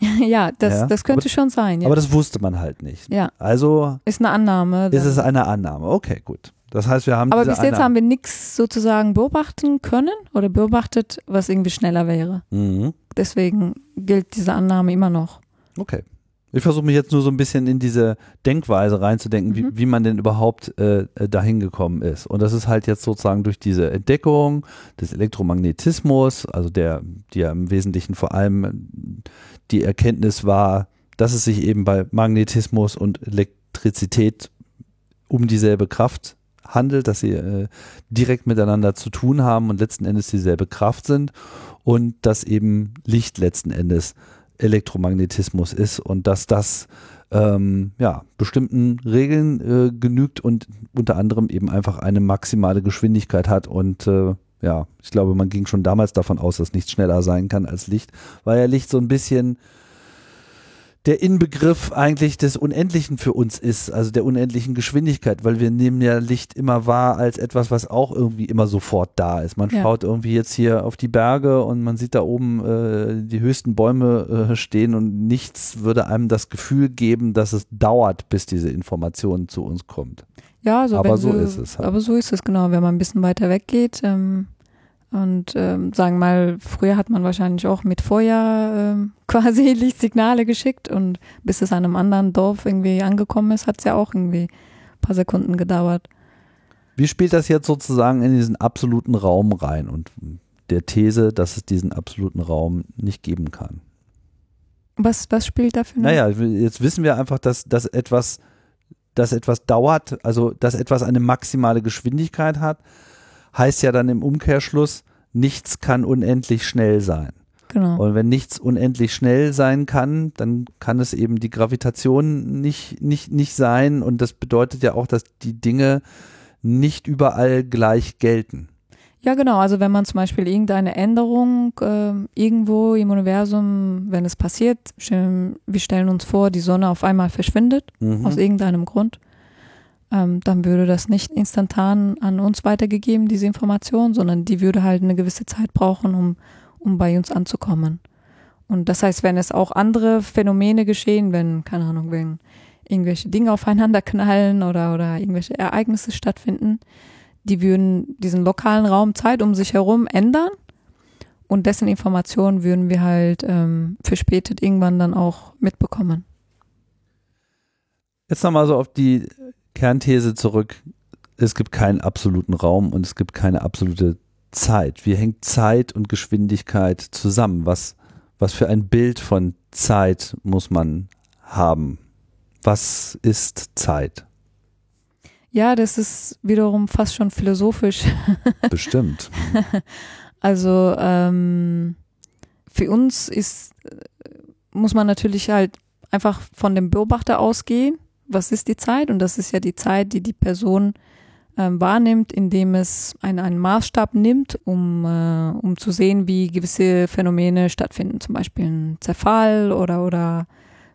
ja, das, ja? das könnte aber, schon sein. Ja. Aber das wusste man halt nicht. Ja. Also ist eine Annahme. Ist es eine Annahme? Okay, gut. Das heißt, wir haben. Aber bis jetzt haben wir nichts sozusagen beobachten können oder beobachtet, was irgendwie schneller wäre. Mhm. Deswegen gilt diese Annahme immer noch. Okay. Ich versuche mich jetzt nur so ein bisschen in diese Denkweise reinzudenken, mhm. wie, wie man denn überhaupt äh, dahin gekommen ist. Und das ist halt jetzt sozusagen durch diese Entdeckung des Elektromagnetismus, also der, die ja im Wesentlichen vor allem die Erkenntnis war, dass es sich eben bei Magnetismus und Elektrizität um dieselbe Kraft handelt, dass sie äh, direkt miteinander zu tun haben und letzten Endes dieselbe Kraft sind und dass eben Licht letzten Endes Elektromagnetismus ist und dass das ähm, ja, bestimmten Regeln äh, genügt und unter anderem eben einfach eine maximale Geschwindigkeit hat und äh, ja, ich glaube, man ging schon damals davon aus, dass nichts schneller sein kann als Licht, weil ja Licht so ein bisschen der Inbegriff eigentlich des Unendlichen für uns ist, also der unendlichen Geschwindigkeit, weil wir nehmen ja Licht immer wahr als etwas, was auch irgendwie immer sofort da ist. Man ja. schaut irgendwie jetzt hier auf die Berge und man sieht da oben äh, die höchsten Bäume äh, stehen und nichts würde einem das Gefühl geben, dass es dauert, bis diese Information zu uns kommt. Ja, so aber so ist es. Halt. Aber so ist es genau, wenn man ein bisschen weiter weggeht. Ähm und ähm, sagen mal, früher hat man wahrscheinlich auch mit Feuer ähm, quasi Lichtsignale geschickt und bis es an einem anderen Dorf irgendwie angekommen ist, hat es ja auch irgendwie ein paar Sekunden gedauert. Wie spielt das jetzt sozusagen in diesen absoluten Raum rein und der These, dass es diesen absoluten Raum nicht geben kann? Was, was spielt dafür? Naja, jetzt wissen wir einfach, dass, dass etwas, dass etwas dauert, also dass etwas eine maximale Geschwindigkeit hat heißt ja dann im Umkehrschluss, nichts kann unendlich schnell sein. Genau. Und wenn nichts unendlich schnell sein kann, dann kann es eben die Gravitation nicht, nicht, nicht sein. Und das bedeutet ja auch, dass die Dinge nicht überall gleich gelten. Ja, genau. Also wenn man zum Beispiel irgendeine Änderung äh, irgendwo im Universum, wenn es passiert, wir stellen uns vor, die Sonne auf einmal verschwindet mhm. aus irgendeinem Grund, ähm, dann würde das nicht instantan an uns weitergegeben, diese Information, sondern die würde halt eine gewisse Zeit brauchen, um, um bei uns anzukommen. Und das heißt, wenn es auch andere Phänomene geschehen, wenn, keine Ahnung, wenn irgendwelche Dinge aufeinander knallen oder, oder irgendwelche Ereignisse stattfinden, die würden diesen lokalen Raum Zeit um sich herum ändern und dessen Informationen würden wir halt ähm, verspätet irgendwann dann auch mitbekommen. Jetzt nochmal so auf die Kernthese zurück. Es gibt keinen absoluten Raum und es gibt keine absolute Zeit. Wie hängt Zeit und Geschwindigkeit zusammen? Was, was für ein Bild von Zeit muss man haben? Was ist Zeit? Ja, das ist wiederum fast schon philosophisch. Bestimmt. Also ähm, für uns ist, muss man natürlich halt einfach von dem Beobachter ausgehen. Was ist die Zeit? Und das ist ja die Zeit, die die Person ähm, wahrnimmt, indem es einen, einen Maßstab nimmt, um, äh, um zu sehen, wie gewisse Phänomene stattfinden. Zum Beispiel ein Zerfall oder, oder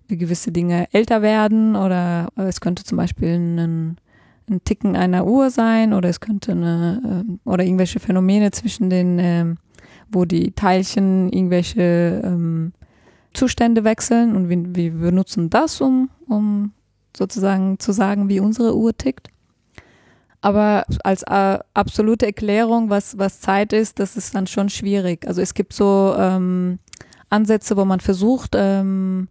wie gewisse Dinge älter werden oder es könnte zum Beispiel ein ein Ticken einer Uhr sein oder es könnte eine äh, oder irgendwelche Phänomene zwischen den, äh, wo die Teilchen irgendwelche ähm, Zustände wechseln und wir, wir benutzen das, um, um sozusagen zu sagen, wie unsere Uhr tickt. Aber als äh, absolute Erklärung, was, was Zeit ist, das ist dann schon schwierig. Also es gibt so ähm, Ansätze, wo man versucht, ähm,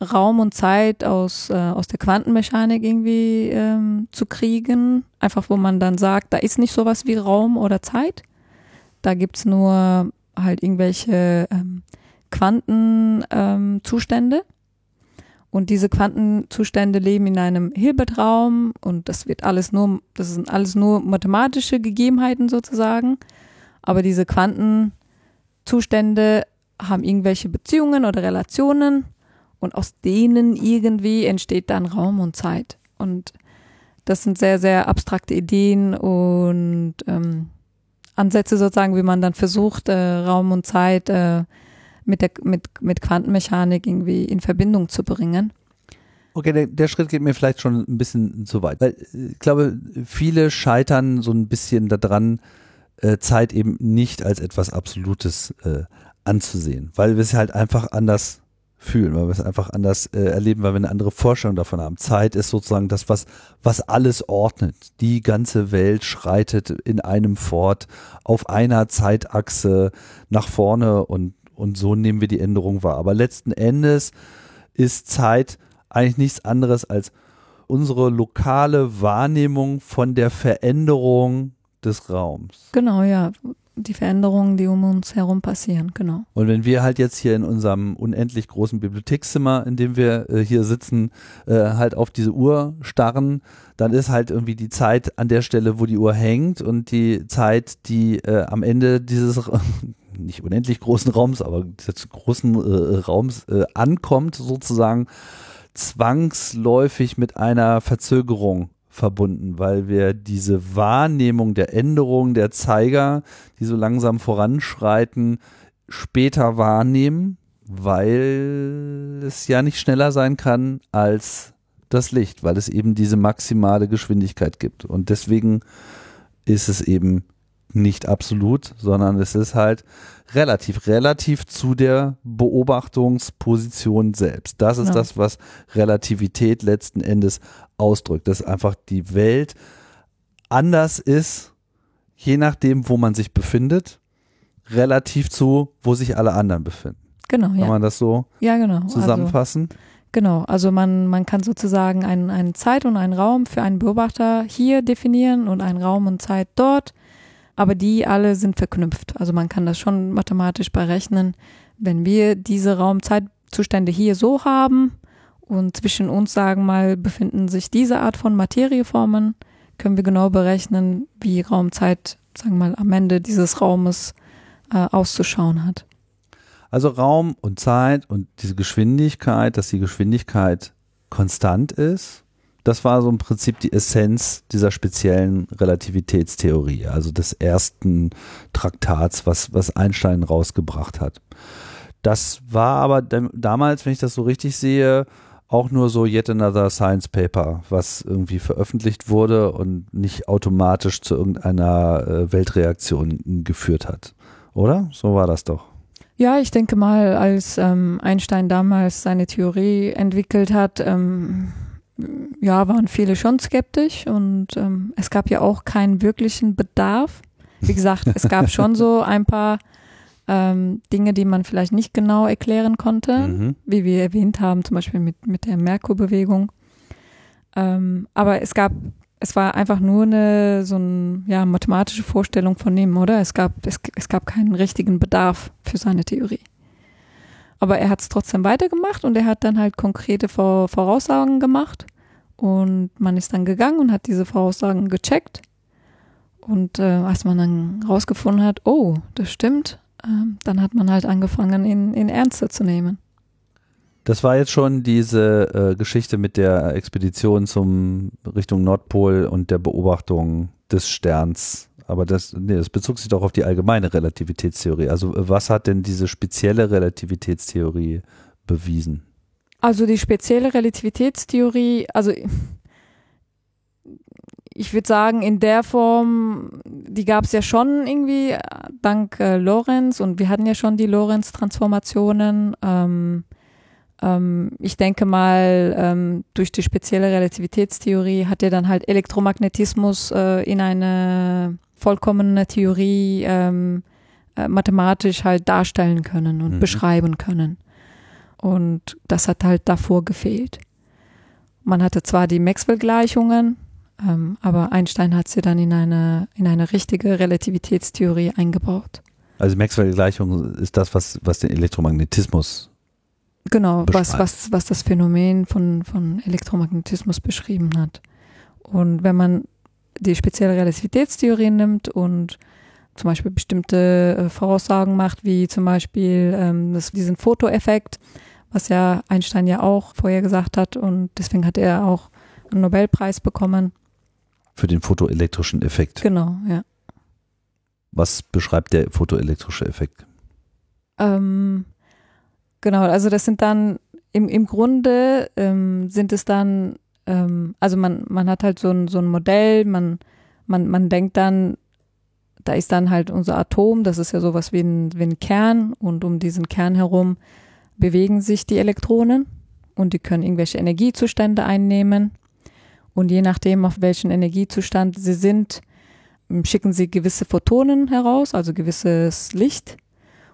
Raum und Zeit aus, äh, aus der Quantenmechanik irgendwie ähm, zu kriegen. Einfach, wo man dann sagt, da ist nicht sowas wie Raum oder Zeit. Da gibt's nur halt irgendwelche ähm, Quantenzustände. Ähm, und diese Quantenzustände leben in einem Hilbertraum und das wird alles nur, das sind alles nur mathematische Gegebenheiten sozusagen. Aber diese Quantenzustände haben irgendwelche Beziehungen oder Relationen und aus denen irgendwie entsteht dann Raum und Zeit. Und das sind sehr, sehr abstrakte Ideen und ähm, Ansätze sozusagen, wie man dann versucht, äh, Raum und Zeit äh, mit, der, mit, mit Quantenmechanik irgendwie in Verbindung zu bringen. Okay, der, der, Schritt geht mir vielleicht schon ein bisschen zu weit. Weil äh, ich glaube, viele scheitern so ein bisschen daran, äh, Zeit eben nicht als etwas Absolutes äh, anzusehen, weil wir es halt einfach anders fühlen, weil wir es einfach anders äh, erleben, weil wir eine andere Vorstellung davon haben. Zeit ist sozusagen das, was, was alles ordnet. Die ganze Welt schreitet in einem fort, auf einer Zeitachse nach vorne und, und so nehmen wir die Änderung wahr. Aber letzten Endes ist Zeit eigentlich nichts anderes als unsere lokale Wahrnehmung von der Veränderung des Raums. Genau, ja die Veränderungen, die um uns herum passieren, genau. Und wenn wir halt jetzt hier in unserem unendlich großen Bibliothekszimmer, in dem wir äh, hier sitzen, äh, halt auf diese Uhr starren, dann ist halt irgendwie die Zeit an der Stelle, wo die Uhr hängt und die Zeit, die äh, am Ende dieses nicht unendlich großen Raums, aber des großen äh, Raums äh, ankommt, sozusagen zwangsläufig mit einer Verzögerung verbunden, weil wir diese Wahrnehmung der Änderung der Zeiger, die so langsam voranschreiten, später wahrnehmen, weil es ja nicht schneller sein kann als das Licht, weil es eben diese maximale Geschwindigkeit gibt. Und deswegen ist es eben nicht absolut, sondern es ist halt relativ, relativ zu der Beobachtungsposition selbst. Das ist ja. das, was Relativität letzten Endes ausdrückt, dass einfach die Welt anders ist, je nachdem, wo man sich befindet, relativ zu, wo sich alle anderen befinden. Genau, ja. Kann man das so ja, genau. zusammenfassen? Also, genau, also man, man kann sozusagen einen, einen Zeit und einen Raum für einen Beobachter hier definieren und einen Raum und Zeit dort aber die alle sind verknüpft. Also man kann das schon mathematisch berechnen. Wenn wir diese Raumzeitzustände hier so haben und zwischen uns, sagen mal, befinden sich diese Art von Materieformen, können wir genau berechnen, wie Raumzeit, sagen mal, am Ende dieses Raumes äh, auszuschauen hat. Also Raum und Zeit und diese Geschwindigkeit, dass die Geschwindigkeit konstant ist, das war so im Prinzip die Essenz dieser speziellen Relativitätstheorie, also des ersten Traktats, was, was Einstein rausgebracht hat. Das war aber damals, wenn ich das so richtig sehe, auch nur so yet another science paper, was irgendwie veröffentlicht wurde und nicht automatisch zu irgendeiner äh, Weltreaktion geführt hat. Oder? So war das doch. Ja, ich denke mal, als ähm, Einstein damals seine Theorie entwickelt hat, ähm, ja, waren viele schon skeptisch und ähm, es gab ja auch keinen wirklichen Bedarf. Wie gesagt, es gab schon so ein paar ähm, Dinge, die man vielleicht nicht genau erklären konnte, mhm. wie wir erwähnt haben, zum Beispiel mit, mit der Merkur-Bewegung. Ähm, aber es gab, es war einfach nur eine so eine ja, mathematische Vorstellung von ihm, oder? Es gab, es, es gab keinen richtigen Bedarf für seine Theorie. Aber er hat es trotzdem weitergemacht und er hat dann halt konkrete Voraussagen gemacht. Und man ist dann gegangen und hat diese Voraussagen gecheckt. Und äh, als man dann rausgefunden hat, oh, das stimmt, äh, dann hat man halt angefangen, ihn, ihn ernster zu nehmen. Das war jetzt schon diese äh, Geschichte mit der Expedition zum Richtung Nordpol und der Beobachtung des Sterns aber das, nee, das bezog sich doch auf die allgemeine Relativitätstheorie. Also was hat denn diese spezielle Relativitätstheorie bewiesen? Also die spezielle Relativitätstheorie, also ich würde sagen, in der Form, die gab es ja schon irgendwie dank äh, Lorenz und wir hatten ja schon die Lorenz-Transformationen. Ähm, ähm, ich denke mal, ähm, durch die spezielle Relativitätstheorie hat er dann halt Elektromagnetismus äh, in eine vollkommene Theorie ähm, äh, mathematisch halt darstellen können und mhm. beschreiben können. Und das hat halt davor gefehlt. Man hatte zwar die Maxwell-Gleichungen, ähm, aber Einstein hat sie dann in eine, in eine richtige Relativitätstheorie eingebaut. Also Maxwell-Gleichung ist das, was, was den Elektromagnetismus Genau, was, was, was das Phänomen von, von Elektromagnetismus beschrieben hat. Und wenn man die spezielle Relativitätstheorie nimmt und zum Beispiel bestimmte äh, Voraussagen macht, wie zum Beispiel ähm, das, diesen Fotoeffekt, was ja Einstein ja auch vorher gesagt hat und deswegen hat er auch einen Nobelpreis bekommen. Für den photoelektrischen Effekt. Genau, ja. Was beschreibt der photoelektrische Effekt? Ähm, genau, also das sind dann im, im Grunde ähm, sind es dann ähm, also man, man hat halt so ein, so ein Modell, man, man, man denkt dann, da ist dann halt unser Atom, das ist ja sowas wie ein, wie ein Kern und um diesen Kern herum bewegen sich die Elektronen und die können irgendwelche Energiezustände einnehmen. Und je nachdem, auf welchen Energiezustand sie sind, schicken sie gewisse Photonen heraus, also gewisses Licht.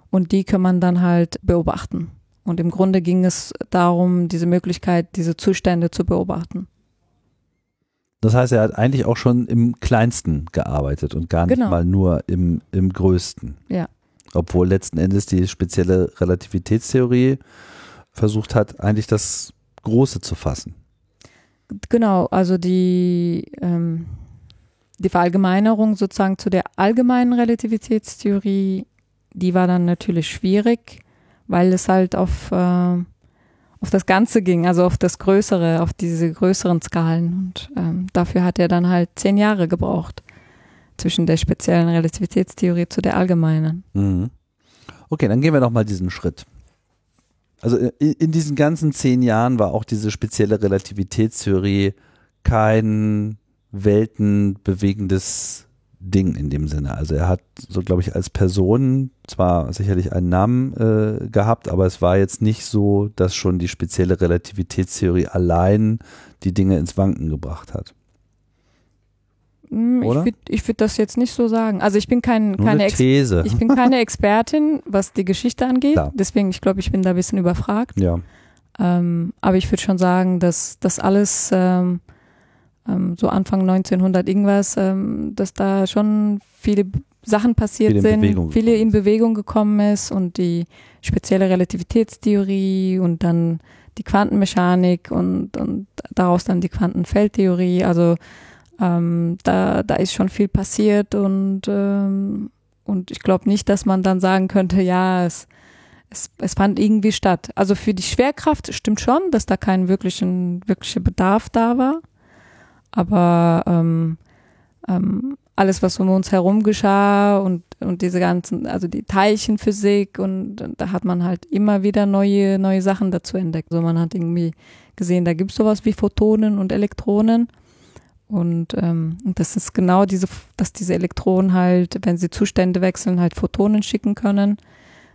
Und die kann man dann halt beobachten. Und im Grunde ging es darum, diese Möglichkeit, diese Zustände zu beobachten. Das heißt, er hat eigentlich auch schon im Kleinsten gearbeitet und gar nicht genau. mal nur im, im Größten. Ja. Obwohl letzten Endes die spezielle Relativitätstheorie versucht hat, eigentlich das Große zu fassen. Genau, also die, ähm, die Verallgemeinerung sozusagen zu der allgemeinen Relativitätstheorie, die war dann natürlich schwierig weil es halt auf, äh, auf das Ganze ging, also auf das Größere, auf diese größeren Skalen. Und ähm, dafür hat er dann halt zehn Jahre gebraucht zwischen der speziellen Relativitätstheorie zu der allgemeinen. Mhm. Okay, dann gehen wir nochmal diesen Schritt. Also in, in diesen ganzen zehn Jahren war auch diese spezielle Relativitätstheorie kein weltenbewegendes Ding in dem Sinne. Also er hat so, glaube ich, als Person zwar sicherlich einen Namen äh, gehabt, aber es war jetzt nicht so, dass schon die spezielle Relativitätstheorie allein die Dinge ins Wanken gebracht hat. Hm, ich würde würd das jetzt nicht so sagen. Also ich bin kein, keine, These. ich bin keine Expertin, was die Geschichte angeht. Klar. Deswegen, ich glaube, ich bin da ein bisschen überfragt. Ja. Ähm, aber ich würde schon sagen, dass das alles ähm, ähm, so Anfang 1900 irgendwas, ähm, dass da schon viele Sachen passiert viele sind, Bewegung viele in Bewegung gekommen ist und die spezielle Relativitätstheorie und dann die Quantenmechanik und, und daraus dann die Quantenfeldtheorie. Also ähm, da, da ist schon viel passiert und, ähm, und ich glaube nicht, dass man dann sagen könnte, ja, es, es, es fand irgendwie statt. Also für die Schwerkraft stimmt schon, dass da kein wirklichen, wirklicher Bedarf da war. Aber ähm, ähm, alles, was um uns herum geschah und, und diese ganzen, also die Teilchenphysik und, und da hat man halt immer wieder neue, neue Sachen dazu entdeckt. So also man hat irgendwie gesehen, da gibt es sowas wie Photonen und Elektronen. Und, ähm, das ist genau diese, dass diese Elektronen halt, wenn sie Zustände wechseln, halt Photonen schicken können,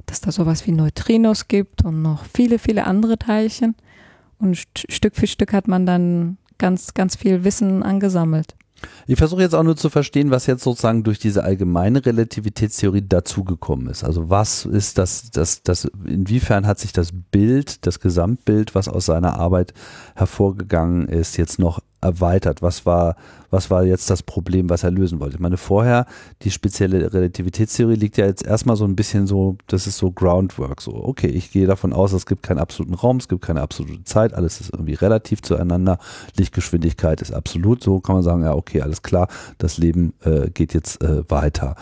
dass da sowas wie Neutrinos gibt und noch viele, viele andere Teilchen. Und Stück für Stück hat man dann ganz, ganz viel Wissen angesammelt. Ich versuche jetzt auch nur zu verstehen, was jetzt sozusagen durch diese allgemeine Relativitätstheorie dazugekommen ist. Also was ist das, das, das, inwiefern hat sich das Bild, das Gesamtbild, was aus seiner Arbeit hervorgegangen ist, jetzt noch erweitert? Was war, was war jetzt das Problem, was er lösen wollte? Ich meine, vorher, die spezielle Relativitätstheorie liegt ja jetzt erstmal so ein bisschen so, das ist so Groundwork, so, okay, ich gehe davon aus, es gibt keinen absoluten Raum, es gibt keine absolute Zeit, alles ist irgendwie relativ zueinander, Lichtgeschwindigkeit ist absolut, so kann man sagen, ja, okay, alles klar, das Leben äh, geht jetzt äh, weiter.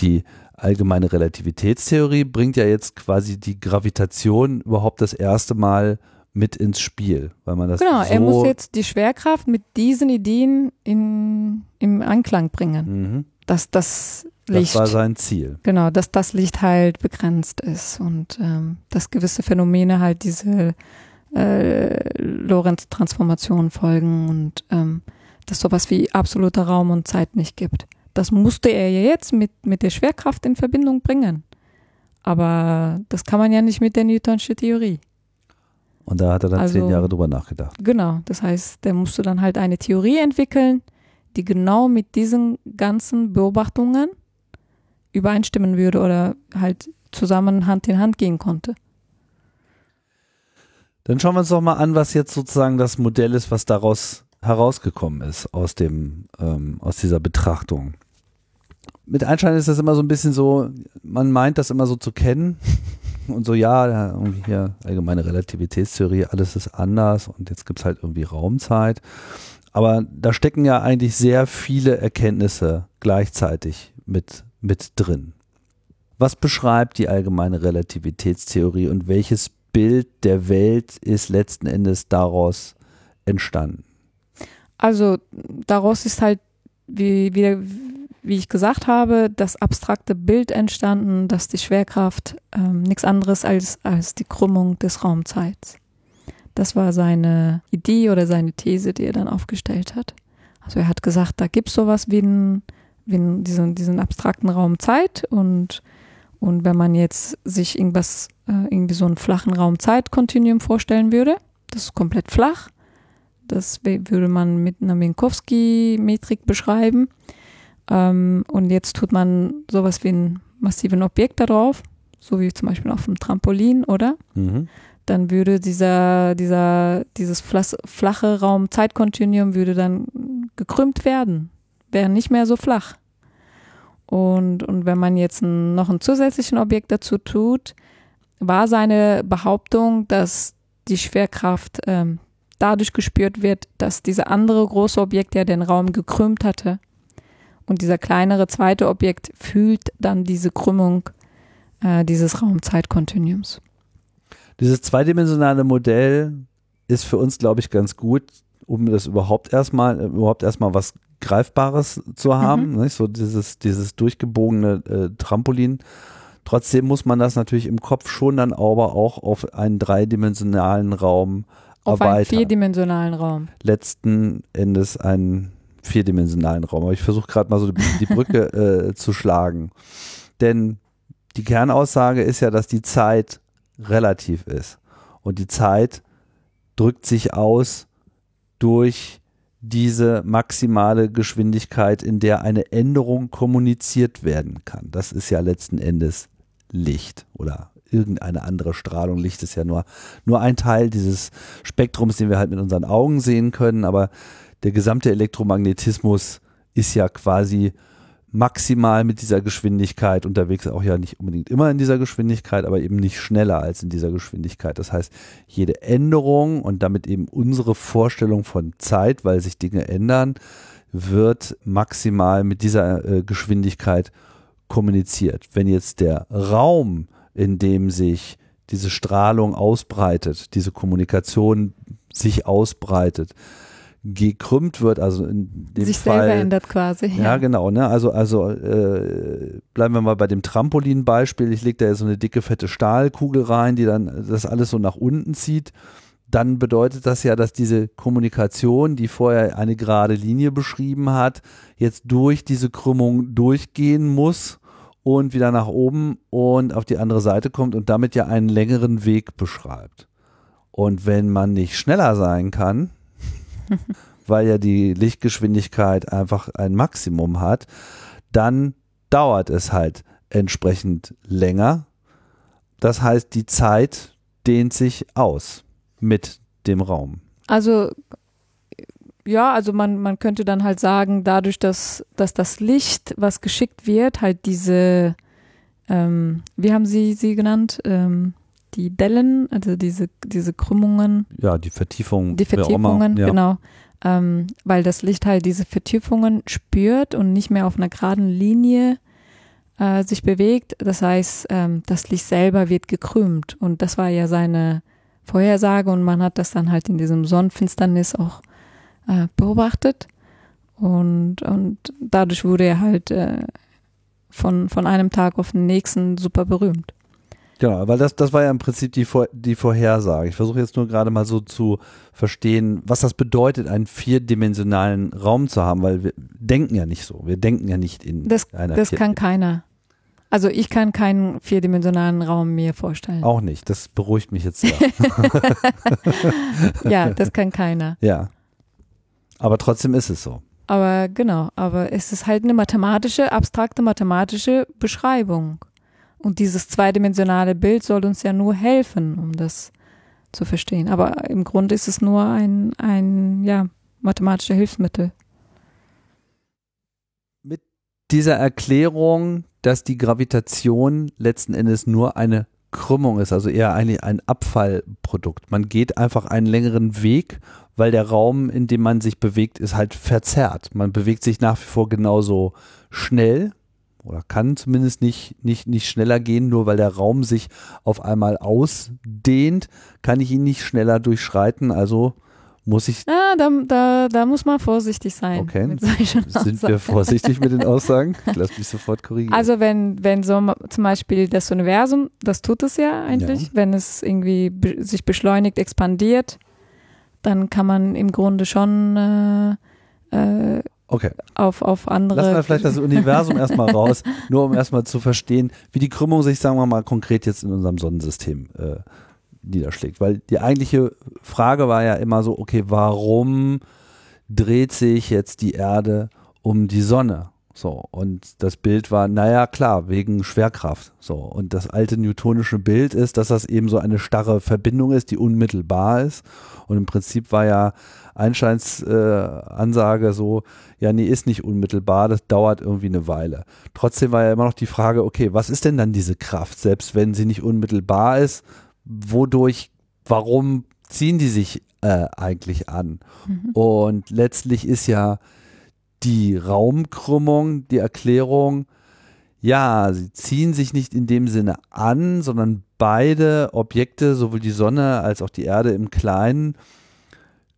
Die allgemeine Relativitätstheorie bringt ja jetzt quasi die Gravitation überhaupt das erste Mal mit ins Spiel, weil man das Genau, so er muss jetzt die Schwerkraft mit diesen Ideen in, im Anklang bringen. Mhm. Dass das Licht. Das war sein Ziel. Genau, dass das Licht halt begrenzt ist und ähm, dass gewisse Phänomene halt diese äh, Lorentz-Transformationen folgen und ähm, dass sowas wie absoluter Raum und Zeit nicht gibt. Das musste er ja jetzt mit, mit der Schwerkraft in Verbindung bringen. Aber das kann man ja nicht mit der Newtonsche Theorie. Und da hat er dann also, zehn Jahre drüber nachgedacht. Genau, das heißt, der musste dann halt eine Theorie entwickeln, die genau mit diesen ganzen Beobachtungen übereinstimmen würde oder halt zusammen Hand in Hand gehen konnte. Dann schauen wir uns doch mal an, was jetzt sozusagen das Modell ist, was daraus herausgekommen ist aus dem ähm, aus dieser Betrachtung. Mit Einstein ist das immer so ein bisschen so, man meint das immer so zu kennen und so, ja, irgendwie hier allgemeine Relativitätstheorie, alles ist anders und jetzt gibt es halt irgendwie Raumzeit. Aber da stecken ja eigentlich sehr viele Erkenntnisse gleichzeitig mit, mit drin. Was beschreibt die allgemeine Relativitätstheorie und welches Bild der Welt ist letzten Endes daraus entstanden? Also daraus ist halt, wie, wie, wie ich gesagt habe, das abstrakte Bild entstanden, dass die Schwerkraft ähm, nichts anderes als, als die Krümmung des Raumzeits. Das war seine Idee oder seine These, die er dann aufgestellt hat. Also er hat gesagt, da gibt es sowas wie, ein, wie ein, diesen, diesen abstrakten Raumzeit und, und wenn man jetzt sich irgendwas, äh, irgendwie so einen flachen Raumzeitkontinuum vorstellen würde, das ist komplett flach, das würde man mit einer Minkowski-Metrik beschreiben ähm, und jetzt tut man sowas wie ein massiven Objekt darauf, so wie zum Beispiel auf dem Trampolin, oder? Mhm. Dann würde dieser, dieser, dieses flache Raum-Zeitkontinuum würde dann gekrümmt werden, wäre nicht mehr so flach. Und, und wenn man jetzt ein, noch ein zusätzlichen Objekt dazu tut, war seine Behauptung, dass die Schwerkraft ähm, dadurch gespürt wird, dass dieser andere große Objekt, der den Raum gekrümmt hatte, und dieser kleinere zweite Objekt fühlt dann diese Krümmung äh, dieses Raumzeitkontinuums. Dieses zweidimensionale Modell ist für uns, glaube ich, ganz gut, um das überhaupt erstmal, überhaupt erstmal was Greifbares zu haben, mhm. nicht? so dieses, dieses durchgebogene äh, Trampolin. Trotzdem muss man das natürlich im Kopf schon dann aber auch auf einen dreidimensionalen Raum auf erweitern. Auf einen vierdimensionalen Raum. Letzten Endes ein vierdimensionalen Raum. Aber ich versuche gerade mal so die, die Brücke äh, zu schlagen. Denn die Kernaussage ist ja, dass die Zeit relativ ist. Und die Zeit drückt sich aus durch diese maximale Geschwindigkeit, in der eine Änderung kommuniziert werden kann. Das ist ja letzten Endes Licht oder irgendeine andere Strahlung. Licht ist ja nur, nur ein Teil dieses Spektrums, den wir halt mit unseren Augen sehen können, aber der gesamte Elektromagnetismus ist ja quasi maximal mit dieser Geschwindigkeit unterwegs, auch ja nicht unbedingt immer in dieser Geschwindigkeit, aber eben nicht schneller als in dieser Geschwindigkeit. Das heißt, jede Änderung und damit eben unsere Vorstellung von Zeit, weil sich Dinge ändern, wird maximal mit dieser äh, Geschwindigkeit kommuniziert. Wenn jetzt der Raum, in dem sich diese Strahlung ausbreitet, diese Kommunikation sich ausbreitet, gekrümmt wird, also in dem sich Fall, selber ändert quasi. Ja, ja genau. Ne? Also, also äh, bleiben wir mal bei dem Trampolin-Beispiel. Ich lege da jetzt so eine dicke, fette Stahlkugel rein, die dann das alles so nach unten zieht. Dann bedeutet das ja, dass diese Kommunikation, die vorher eine gerade Linie beschrieben hat, jetzt durch diese Krümmung durchgehen muss und wieder nach oben und auf die andere Seite kommt und damit ja einen längeren Weg beschreibt. Und wenn man nicht schneller sein kann, weil ja die Lichtgeschwindigkeit einfach ein Maximum hat, dann dauert es halt entsprechend länger. Das heißt, die Zeit dehnt sich aus mit dem Raum. Also ja, also man, man könnte dann halt sagen, dadurch, dass, dass das Licht, was geschickt wird, halt diese, ähm, wie haben Sie sie genannt? Ähm, die Dellen, also diese, diese Krümmungen. Ja, die Vertiefungen. Die Vertiefungen, ja. genau. Ähm, weil das Licht halt diese Vertiefungen spürt und nicht mehr auf einer geraden Linie äh, sich bewegt. Das heißt, ähm, das Licht selber wird gekrümmt. Und das war ja seine Vorhersage und man hat das dann halt in diesem Sonnenfinsternis auch äh, beobachtet. Und, und dadurch wurde er halt äh, von, von einem Tag auf den nächsten super berühmt. Genau, weil das, das war ja im Prinzip die, Vor die Vorhersage. Ich versuche jetzt nur gerade mal so zu verstehen, was das bedeutet, einen vierdimensionalen Raum zu haben, weil wir denken ja nicht so. Wir denken ja nicht in das, einer Das kann keiner. Also ich kann keinen vierdimensionalen Raum mir vorstellen. Auch nicht. Das beruhigt mich jetzt sehr. ja, das kann keiner. Ja. Aber trotzdem ist es so. Aber genau, aber es ist halt eine mathematische, abstrakte mathematische Beschreibung. Und dieses zweidimensionale Bild soll uns ja nur helfen, um das zu verstehen. Aber im Grunde ist es nur ein, ein ja, mathematisches Hilfsmittel. Mit dieser Erklärung, dass die Gravitation letzten Endes nur eine Krümmung ist, also eher eigentlich ein Abfallprodukt. Man geht einfach einen längeren Weg, weil der Raum, in dem man sich bewegt, ist halt verzerrt. Man bewegt sich nach wie vor genauso schnell, oder kann zumindest nicht, nicht, nicht schneller gehen, nur weil der Raum sich auf einmal ausdehnt, kann ich ihn nicht schneller durchschreiten, also muss ich. Ah, da, da, da muss man vorsichtig sein. Okay. Sind wir vorsichtig mit den Aussagen? Ich lass mich sofort korrigieren. Also wenn, wenn so zum Beispiel das Universum, das tut es ja eigentlich, ja. wenn es irgendwie be sich beschleunigt, expandiert, dann kann man im Grunde schon äh, äh, Okay. Auf, auf andere. Lassen wir vielleicht das Universum erstmal raus, nur um erstmal zu verstehen, wie die Krümmung sich, sagen wir mal, konkret jetzt in unserem Sonnensystem äh, niederschlägt. Weil die eigentliche Frage war ja immer so, okay, warum dreht sich jetzt die Erde um die Sonne? So, und das Bild war, naja, klar, wegen Schwerkraft. So, und das alte newtonische Bild ist, dass das eben so eine starre Verbindung ist, die unmittelbar ist. Und im Prinzip war ja Einsteins äh, Ansage so, ja, nee, ist nicht unmittelbar, das dauert irgendwie eine Weile. Trotzdem war ja immer noch die Frage, okay, was ist denn dann diese Kraft, selbst wenn sie nicht unmittelbar ist, wodurch, warum ziehen die sich äh, eigentlich an? Mhm. Und letztlich ist ja die Raumkrümmung, die Erklärung, ja, sie ziehen sich nicht in dem Sinne an, sondern beide Objekte, sowohl die Sonne als auch die Erde im Kleinen,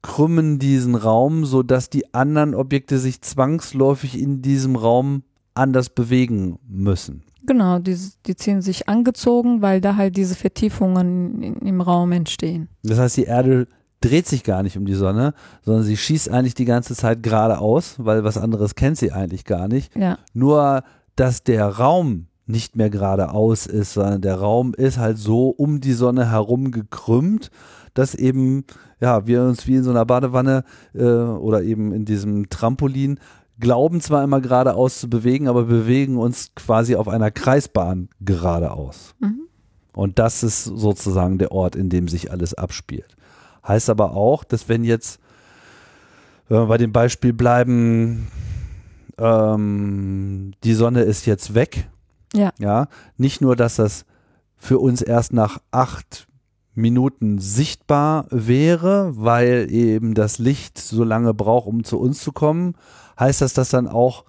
krümmen diesen Raum, sodass die anderen Objekte sich zwangsläufig in diesem Raum anders bewegen müssen. Genau, die, die ziehen sich angezogen, weil da halt diese Vertiefungen im Raum entstehen. Das heißt, die Erde dreht sich gar nicht um die Sonne, sondern sie schießt eigentlich die ganze Zeit geradeaus, weil was anderes kennt sie eigentlich gar nicht. Ja. Nur, dass der Raum nicht mehr geradeaus ist, sondern der Raum ist halt so um die Sonne herum gekrümmt, dass eben, ja, wir uns wie in so einer Badewanne äh, oder eben in diesem Trampolin glauben zwar immer geradeaus zu bewegen, aber bewegen uns quasi auf einer Kreisbahn geradeaus. Mhm. Und das ist sozusagen der Ort, in dem sich alles abspielt. Heißt aber auch, dass wenn jetzt, wenn wir bei dem Beispiel bleiben, ähm, die Sonne ist jetzt weg, ja. ja, nicht nur, dass das für uns erst nach acht Minuten sichtbar wäre, weil eben das Licht so lange braucht, um zu uns zu kommen, heißt das, dass dann auch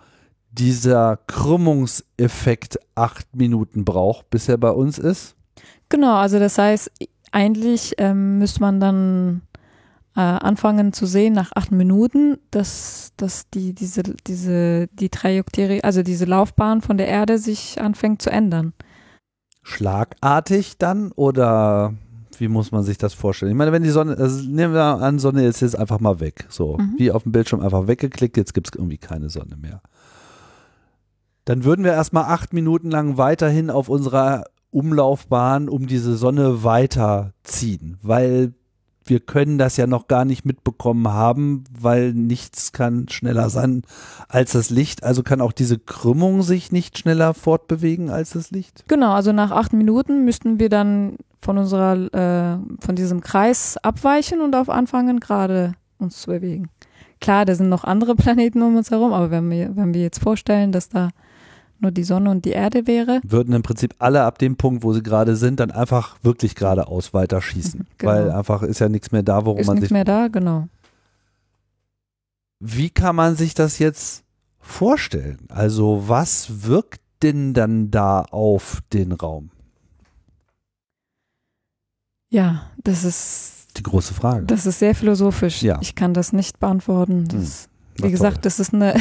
dieser Krümmungseffekt acht Minuten braucht, bis er bei uns ist? Genau, also das heißt, eigentlich ähm, müsste man dann äh, anfangen zu sehen nach acht Minuten, dass, dass die, diese, diese, die Trajektorie, also diese Laufbahn von der Erde sich anfängt zu ändern. Schlagartig dann oder wie muss man sich das vorstellen? Ich meine, wenn die Sonne, also nehmen wir an, Sonne ist jetzt einfach mal weg. So, mhm. wie auf dem Bildschirm einfach weggeklickt, jetzt gibt es irgendwie keine Sonne mehr. Dann würden wir erstmal acht Minuten lang weiterhin auf unserer Umlaufbahn um diese Sonne weiterziehen, weil wir können das ja noch gar nicht mitbekommen haben, weil nichts kann schneller sein als das Licht. Also kann auch diese Krümmung sich nicht schneller fortbewegen als das Licht? Genau, also nach acht Minuten müssten wir dann von unserer, äh, von diesem Kreis abweichen und auf anfangen, gerade uns zu bewegen. Klar, da sind noch andere Planeten um uns herum, aber wenn wir, wenn wir jetzt vorstellen, dass da nur die Sonne und die Erde wäre. Würden im Prinzip alle ab dem Punkt, wo sie gerade sind, dann einfach wirklich geradeaus weiter schießen. Genau. Weil einfach ist ja nichts mehr da, worum ist man sich. Ist nichts mehr da, genau. Wie kann man sich das jetzt vorstellen? Also, was wirkt denn dann da auf den Raum? Ja, das ist die große Frage. Das ist sehr philosophisch. Ja. Ich kann das nicht beantworten. Das hm. Wie gesagt, toll. das ist eine.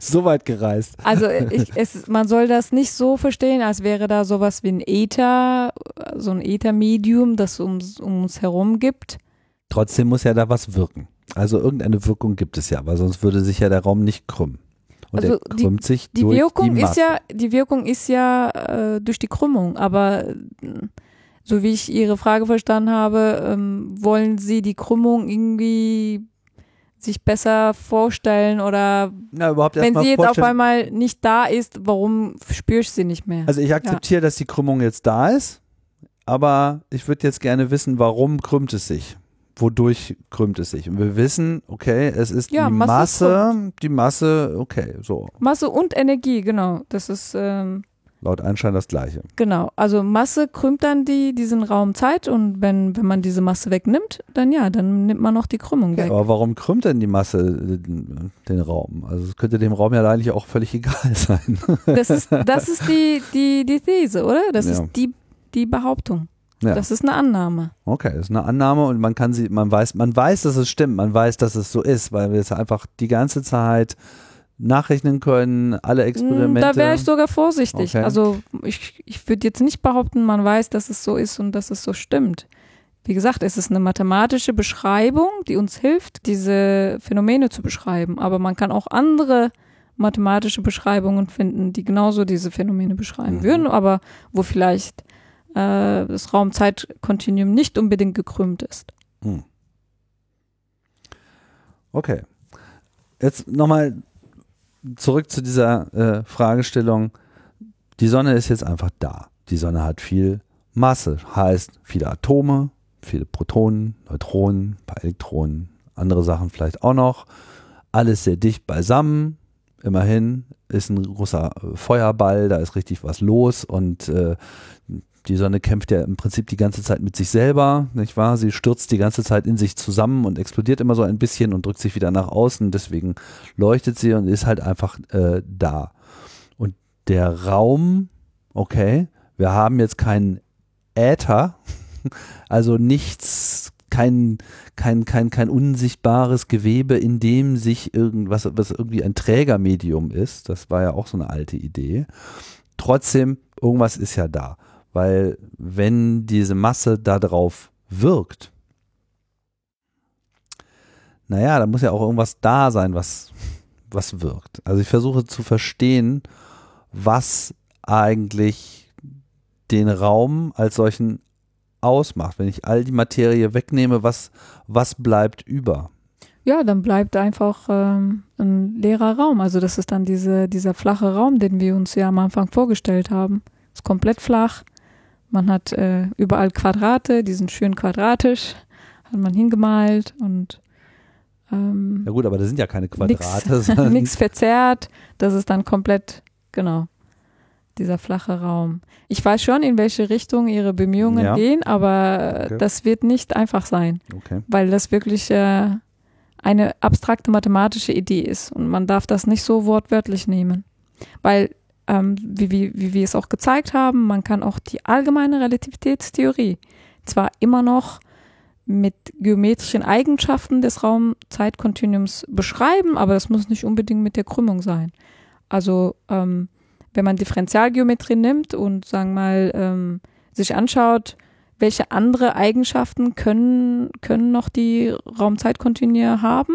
so weit gereist. Also ich, es, man soll das nicht so verstehen, als wäre da sowas wie ein Äther, so ein Äther-Medium, das um, um uns herum gibt. Trotzdem muss ja da was wirken. Also irgendeine Wirkung gibt es ja, weil sonst würde sich ja der Raum nicht krümmen. Und also der krümmt die, sich die durch Wirkung die Masse. ist ja die Wirkung ist ja äh, durch die Krümmung, aber so wie ich Ihre Frage verstanden habe, ähm, wollen Sie die Krümmung irgendwie sich besser vorstellen oder Na, wenn sie jetzt auf einmal nicht da ist, warum spürst du sie nicht mehr? Also ich akzeptiere, ja. dass die Krümmung jetzt da ist, aber ich würde jetzt gerne wissen, warum krümmt es sich? Wodurch krümmt es sich? Und wir wissen, okay, es ist ja, die Masse, Masse die Masse, okay, so. Masse und Energie, genau. Das ist ähm, laut Einstein das gleiche. Genau, also Masse krümmt dann die, diesen Raum Zeit und wenn, wenn man diese Masse wegnimmt, dann ja, dann nimmt man noch die Krümmung ja, weg. Aber warum krümmt denn die Masse den, den Raum? Also es könnte dem Raum ja eigentlich auch völlig egal sein. Das ist, das ist die, die, die These, oder? Das ja. ist die, die Behauptung. Ja. Das ist eine Annahme. Okay, das ist eine Annahme und man kann sie, man weiß, man weiß, dass es stimmt, man weiß, dass es so ist, weil wir es einfach die ganze Zeit nachrechnen können, alle hm, Experimente? Da wäre ich sogar vorsichtig. Okay. Also ich, ich würde jetzt nicht behaupten, man weiß, dass es so ist und dass es so stimmt. Wie gesagt, es ist eine mathematische Beschreibung, die uns hilft, diese Phänomene zu beschreiben. Aber man kann auch andere mathematische Beschreibungen finden, die genauso diese Phänomene beschreiben mhm. würden, aber wo vielleicht äh, das Raum-Zeit-Kontinuum nicht unbedingt gekrümmt ist. Mhm. Okay. Jetzt nochmal zurück zu dieser äh, Fragestellung. Die Sonne ist jetzt einfach da. Die Sonne hat viel Masse, heißt viele Atome, viele Protonen, Neutronen, ein paar Elektronen, andere Sachen vielleicht auch noch. Alles sehr dicht beisammen. Immerhin ist ein großer Feuerball, da ist richtig was los und äh, die Sonne kämpft ja im Prinzip die ganze Zeit mit sich selber, nicht wahr? Sie stürzt die ganze Zeit in sich zusammen und explodiert immer so ein bisschen und drückt sich wieder nach außen. Deswegen leuchtet sie und ist halt einfach äh, da. Und der Raum, okay, wir haben jetzt keinen Äther, also nichts, kein, kein, kein, kein unsichtbares Gewebe, in dem sich irgendwas, was irgendwie ein Trägermedium ist. Das war ja auch so eine alte Idee. Trotzdem, irgendwas ist ja da. Weil wenn diese Masse darauf wirkt, naja, da muss ja auch irgendwas da sein, was, was wirkt. Also ich versuche zu verstehen, was eigentlich den Raum als solchen ausmacht. Wenn ich all die Materie wegnehme, was, was bleibt über? Ja, dann bleibt einfach ähm, ein leerer Raum. Also das ist dann diese, dieser flache Raum, den wir uns ja am Anfang vorgestellt haben. Ist komplett flach. Man hat äh, überall Quadrate, die sind schön quadratisch, hat man hingemalt und ähm, Ja gut, aber das sind ja keine Quadrate. Nichts verzerrt, das ist dann komplett, genau, dieser flache Raum. Ich weiß schon, in welche Richtung ihre Bemühungen ja. gehen, aber okay. das wird nicht einfach sein, okay. weil das wirklich äh, eine abstrakte mathematische Idee ist und man darf das nicht so wortwörtlich nehmen, weil ähm, wie, wie, wie wir es auch gezeigt haben, man kann auch die allgemeine Relativitätstheorie zwar immer noch mit geometrischen Eigenschaften des Raumzeitkontinuums beschreiben, aber das muss nicht unbedingt mit der Krümmung sein. Also ähm, wenn man Differentialgeometrie nimmt und sagen mal ähm, sich anschaut, welche andere Eigenschaften können, können noch die Raumzeitkontinue haben.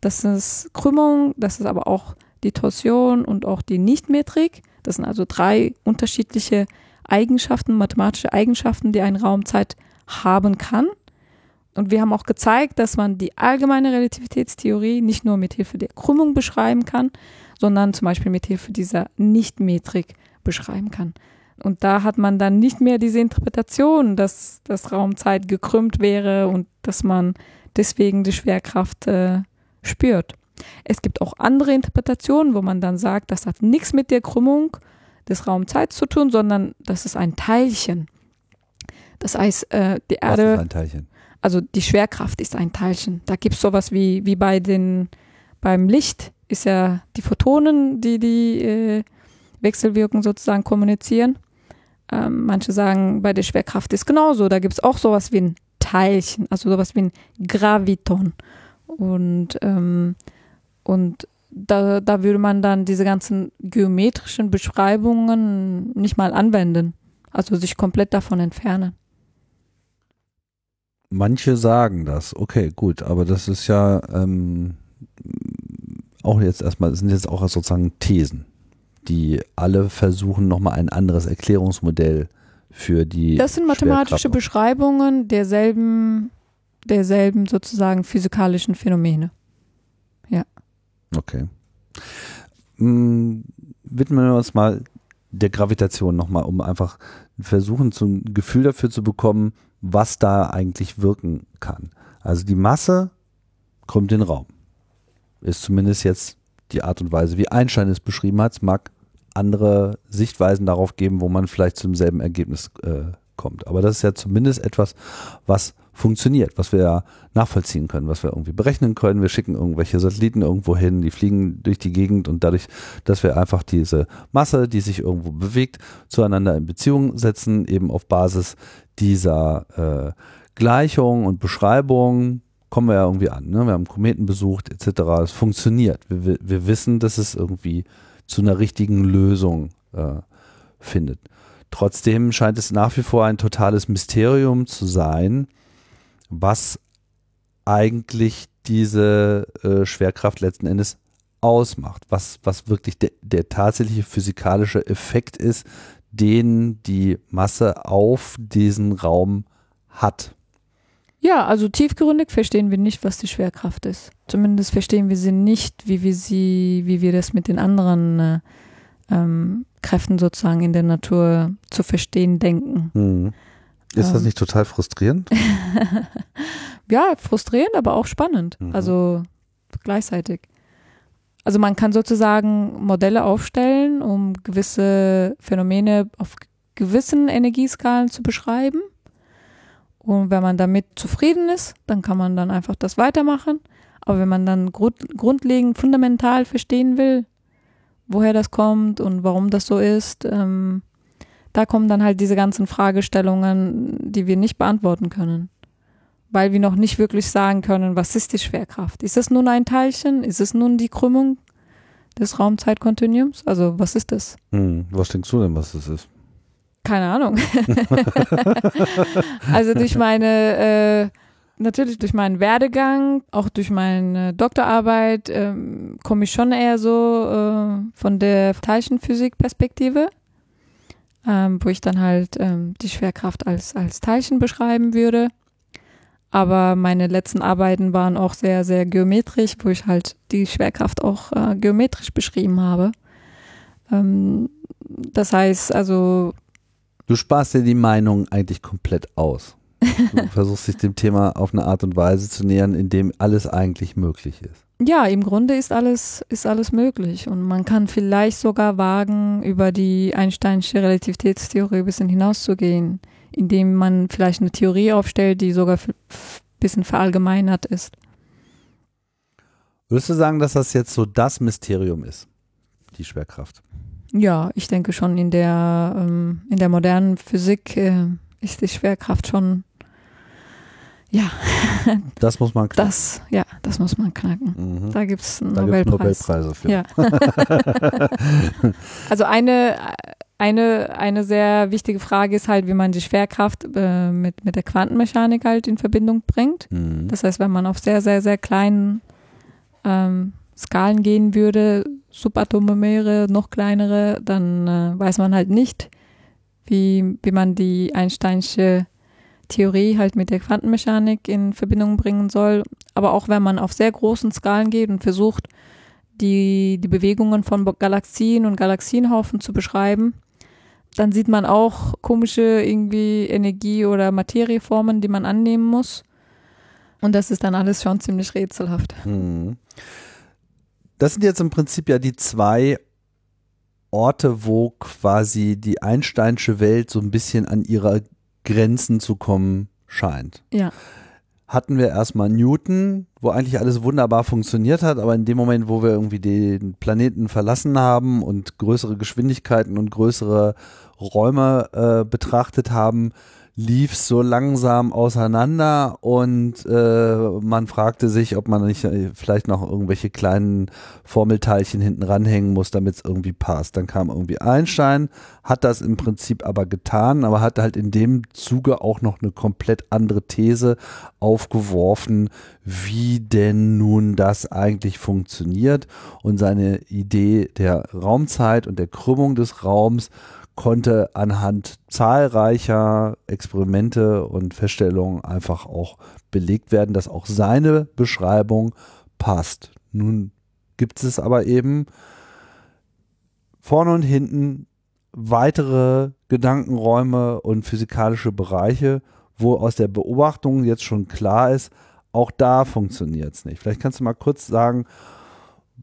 Das ist Krümmung, das ist aber auch die Torsion und auch die Nichtmetrik. Das sind also drei unterschiedliche Eigenschaften, mathematische Eigenschaften, die ein Raumzeit haben kann. Und wir haben auch gezeigt, dass man die allgemeine Relativitätstheorie nicht nur mit Hilfe der Krümmung beschreiben kann, sondern zum Beispiel mit Hilfe dieser Nichtmetrik beschreiben kann. Und da hat man dann nicht mehr diese Interpretation, dass das Raumzeit gekrümmt wäre und dass man deswegen die Schwerkraft äh, spürt. Es gibt auch andere Interpretationen, wo man dann sagt, das hat nichts mit der Krümmung des Raumzeits zu tun, sondern das ist ein Teilchen. Das heißt, äh, die Erde. Was ist ein Teilchen? Also die Schwerkraft ist ein Teilchen. Da gibt es sowas wie, wie bei den, beim Licht ist ja die Photonen, die die äh, Wechselwirkung sozusagen kommunizieren. Ähm, manche sagen, bei der Schwerkraft ist genauso. Da gibt es auch sowas wie ein Teilchen, also sowas wie ein Graviton. Und, ähm, und da, da würde man dann diese ganzen geometrischen Beschreibungen nicht mal anwenden. Also sich komplett davon entfernen. Manche sagen das, okay, gut, aber das ist ja ähm, auch jetzt erstmal, sind jetzt auch sozusagen Thesen, die alle versuchen, nochmal ein anderes Erklärungsmodell für die. Das sind mathematische Beschreibungen derselben, derselben sozusagen physikalischen Phänomene. Ja. Okay. Hm, widmen wir uns mal der Gravitation nochmal, um einfach versuchen, so ein Gefühl dafür zu bekommen, was da eigentlich wirken kann. Also die Masse kommt in den Raum. Ist zumindest jetzt die Art und Weise, wie Einstein es beschrieben hat. Es mag andere Sichtweisen darauf geben, wo man vielleicht zum selben Ergebnis äh, kommt. Aber das ist ja zumindest etwas, was funktioniert, was wir nachvollziehen können, was wir irgendwie berechnen können. Wir schicken irgendwelche Satelliten irgendwo hin, die fliegen durch die Gegend und dadurch, dass wir einfach diese Masse, die sich irgendwo bewegt, zueinander in Beziehung setzen, eben auf Basis dieser äh, Gleichung und Beschreibung, kommen wir ja irgendwie an. Ne? Wir haben Kometen besucht etc. Es funktioniert. Wir, wir wissen, dass es irgendwie zu einer richtigen Lösung äh, findet. Trotzdem scheint es nach wie vor ein totales Mysterium zu sein, was eigentlich diese äh, Schwerkraft letzten Endes ausmacht, was, was wirklich de, der tatsächliche physikalische Effekt ist, den die Masse auf diesen Raum hat. Ja, also tiefgründig verstehen wir nicht, was die Schwerkraft ist. Zumindest verstehen wir sie nicht, wie wir sie, wie wir das mit den anderen äh, ähm, Kräften sozusagen in der Natur zu verstehen denken. Mhm. Ist ähm. das nicht total frustrierend? ja, frustrierend, aber auch spannend. Mhm. Also gleichzeitig. Also man kann sozusagen Modelle aufstellen, um gewisse Phänomene auf gewissen Energieskalen zu beschreiben. Und wenn man damit zufrieden ist, dann kann man dann einfach das weitermachen. Aber wenn man dann grund grundlegend, fundamental verstehen will, woher das kommt und warum das so ist, ähm, da kommen dann halt diese ganzen Fragestellungen, die wir nicht beantworten können. Weil wir noch nicht wirklich sagen können, was ist die Schwerkraft? Ist es nun ein Teilchen? Ist es nun die Krümmung des Raumzeitkontinuums? Also was ist das? Hm, was denkst du denn, was das ist? Keine Ahnung. also durch meine, äh, natürlich durch meinen Werdegang, auch durch meine Doktorarbeit, ähm, komme ich schon eher so äh, von der Teilchenphysik-Perspektive, ähm, wo ich dann halt ähm, die Schwerkraft als, als Teilchen beschreiben würde. Aber meine letzten Arbeiten waren auch sehr, sehr geometrisch, wo ich halt die Schwerkraft auch äh, geometrisch beschrieben habe. Ähm, das heißt, also Du sparst dir die Meinung eigentlich komplett aus. Du versuchst dich dem Thema auf eine Art und Weise zu nähern, in dem alles eigentlich möglich ist. Ja, im Grunde ist alles, ist alles möglich. Und man kann vielleicht sogar wagen, über die Einsteinsche Relativitätstheorie ein bisschen hinauszugehen, indem man vielleicht eine Theorie aufstellt, die sogar ein bisschen verallgemeinert ist. Würdest du sagen, dass das jetzt so das Mysterium ist, die Schwerkraft? Ja, ich denke schon in der, ähm, in der modernen Physik äh, ist die Schwerkraft schon ja. Das muss man knacken. Das, ja, das muss man knacken. Mhm. Da gibt es einen Nobelpreis. Nobelpreise für. Ja. also eine, eine, eine sehr wichtige Frage ist halt, wie man die Schwerkraft äh, mit, mit der Quantenmechanik halt in Verbindung bringt. Mhm. Das heißt, wenn man auf sehr, sehr, sehr kleinen ähm, Skalen gehen würde, subatomare, noch kleinere, dann äh, weiß man halt nicht, wie, wie man die Einsteinsche Theorie halt mit der Quantenmechanik in Verbindung bringen soll. Aber auch wenn man auf sehr großen Skalen geht und versucht, die, die Bewegungen von Galaxien und Galaxienhaufen zu beschreiben, dann sieht man auch komische irgendwie Energie- oder Materieformen, die man annehmen muss. Und das ist dann alles schon ziemlich rätselhaft. Hm. Das sind jetzt im Prinzip ja die zwei Orte, wo quasi die Einsteinsche Welt so ein bisschen an ihrer Grenzen zu kommen scheint. Ja. Hatten wir erstmal Newton, wo eigentlich alles wunderbar funktioniert hat, aber in dem Moment, wo wir irgendwie den Planeten verlassen haben und größere Geschwindigkeiten und größere Räume äh, betrachtet haben, lief so langsam auseinander und äh, man fragte sich, ob man nicht äh, vielleicht noch irgendwelche kleinen Formelteilchen hinten ranhängen muss, damit es irgendwie passt. Dann kam irgendwie Einstein, hat das im Prinzip aber getan, aber hat halt in dem Zuge auch noch eine komplett andere These aufgeworfen, wie denn nun das eigentlich funktioniert und seine Idee der Raumzeit und der Krümmung des Raums konnte anhand zahlreicher Experimente und Feststellungen einfach auch belegt werden, dass auch seine Beschreibung passt. Nun gibt es aber eben vorne und hinten weitere Gedankenräume und physikalische Bereiche, wo aus der Beobachtung jetzt schon klar ist, auch da funktioniert es nicht. Vielleicht kannst du mal kurz sagen,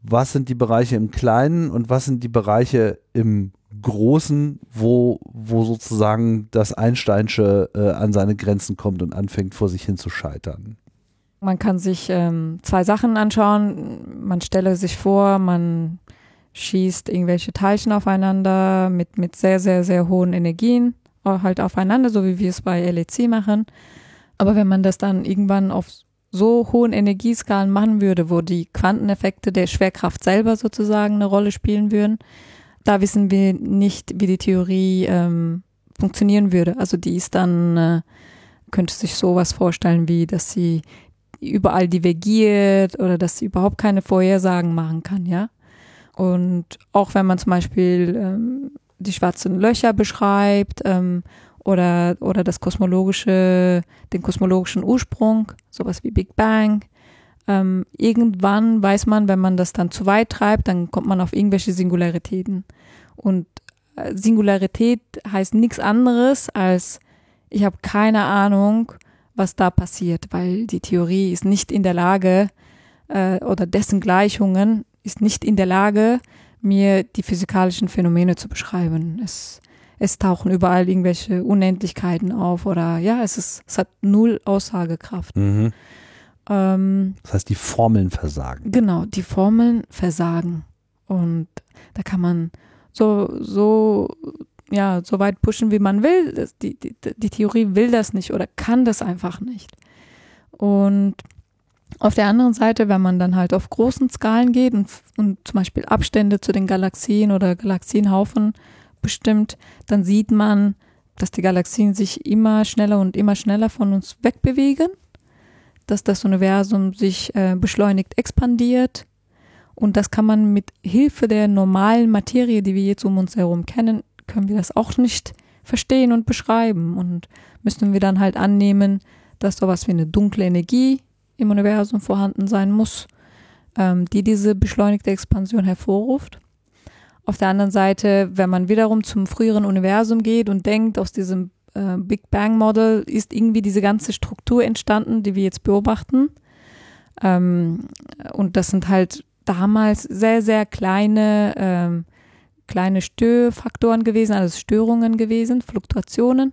was sind die Bereiche im Kleinen und was sind die Bereiche im Großen, wo, wo sozusagen das Einsteinsche äh, an seine Grenzen kommt und anfängt vor sich hin zu scheitern. Man kann sich ähm, zwei Sachen anschauen. Man stelle sich vor, man schießt irgendwelche Teilchen aufeinander mit, mit sehr, sehr, sehr hohen Energien äh, halt aufeinander, so wie wir es bei LEC machen. Aber wenn man das dann irgendwann auf so hohen Energieskalen machen würde, wo die Quanteneffekte der Schwerkraft selber sozusagen eine Rolle spielen würden, da wissen wir nicht, wie die Theorie ähm, funktionieren würde. Also die ist dann, äh, könnte sich sowas vorstellen, wie dass sie überall divergiert oder dass sie überhaupt keine Vorhersagen machen kann, ja. Und auch wenn man zum Beispiel ähm, die schwarzen Löcher beschreibt ähm, oder, oder das kosmologische, den kosmologischen Ursprung, sowas wie Big Bang, ähm, irgendwann weiß man, wenn man das dann zu weit treibt, dann kommt man auf irgendwelche Singularitäten. Und äh, Singularität heißt nichts anderes als, ich habe keine Ahnung, was da passiert, weil die Theorie ist nicht in der Lage, äh, oder dessen Gleichungen ist nicht in der Lage, mir die physikalischen Phänomene zu beschreiben. Es, es tauchen überall irgendwelche Unendlichkeiten auf oder ja, es ist, es hat null Aussagekraft. Mhm. Ähm, das heißt, die Formeln versagen. Genau, die Formeln versagen. Und da kann man so, so, ja, so weit pushen, wie man will. Die, die, die Theorie will das nicht oder kann das einfach nicht. Und auf der anderen Seite, wenn man dann halt auf großen Skalen geht und, und zum Beispiel Abstände zu den Galaxien oder Galaxienhaufen bestimmt, dann sieht man, dass die Galaxien sich immer schneller und immer schneller von uns wegbewegen dass das Universum sich äh, beschleunigt expandiert. Und das kann man mit Hilfe der normalen Materie, die wir jetzt um uns herum kennen, können wir das auch nicht verstehen und beschreiben. Und müssen wir dann halt annehmen, dass sowas wie eine dunkle Energie im Universum vorhanden sein muss, ähm, die diese beschleunigte Expansion hervorruft. Auf der anderen Seite, wenn man wiederum zum früheren Universum geht und denkt, aus diesem äh, Big Bang Model ist irgendwie diese ganze Struktur entstanden, die wir jetzt beobachten. Ähm, und das sind halt damals sehr, sehr kleine, ähm, kleine Störfaktoren gewesen, also Störungen gewesen, Fluktuationen.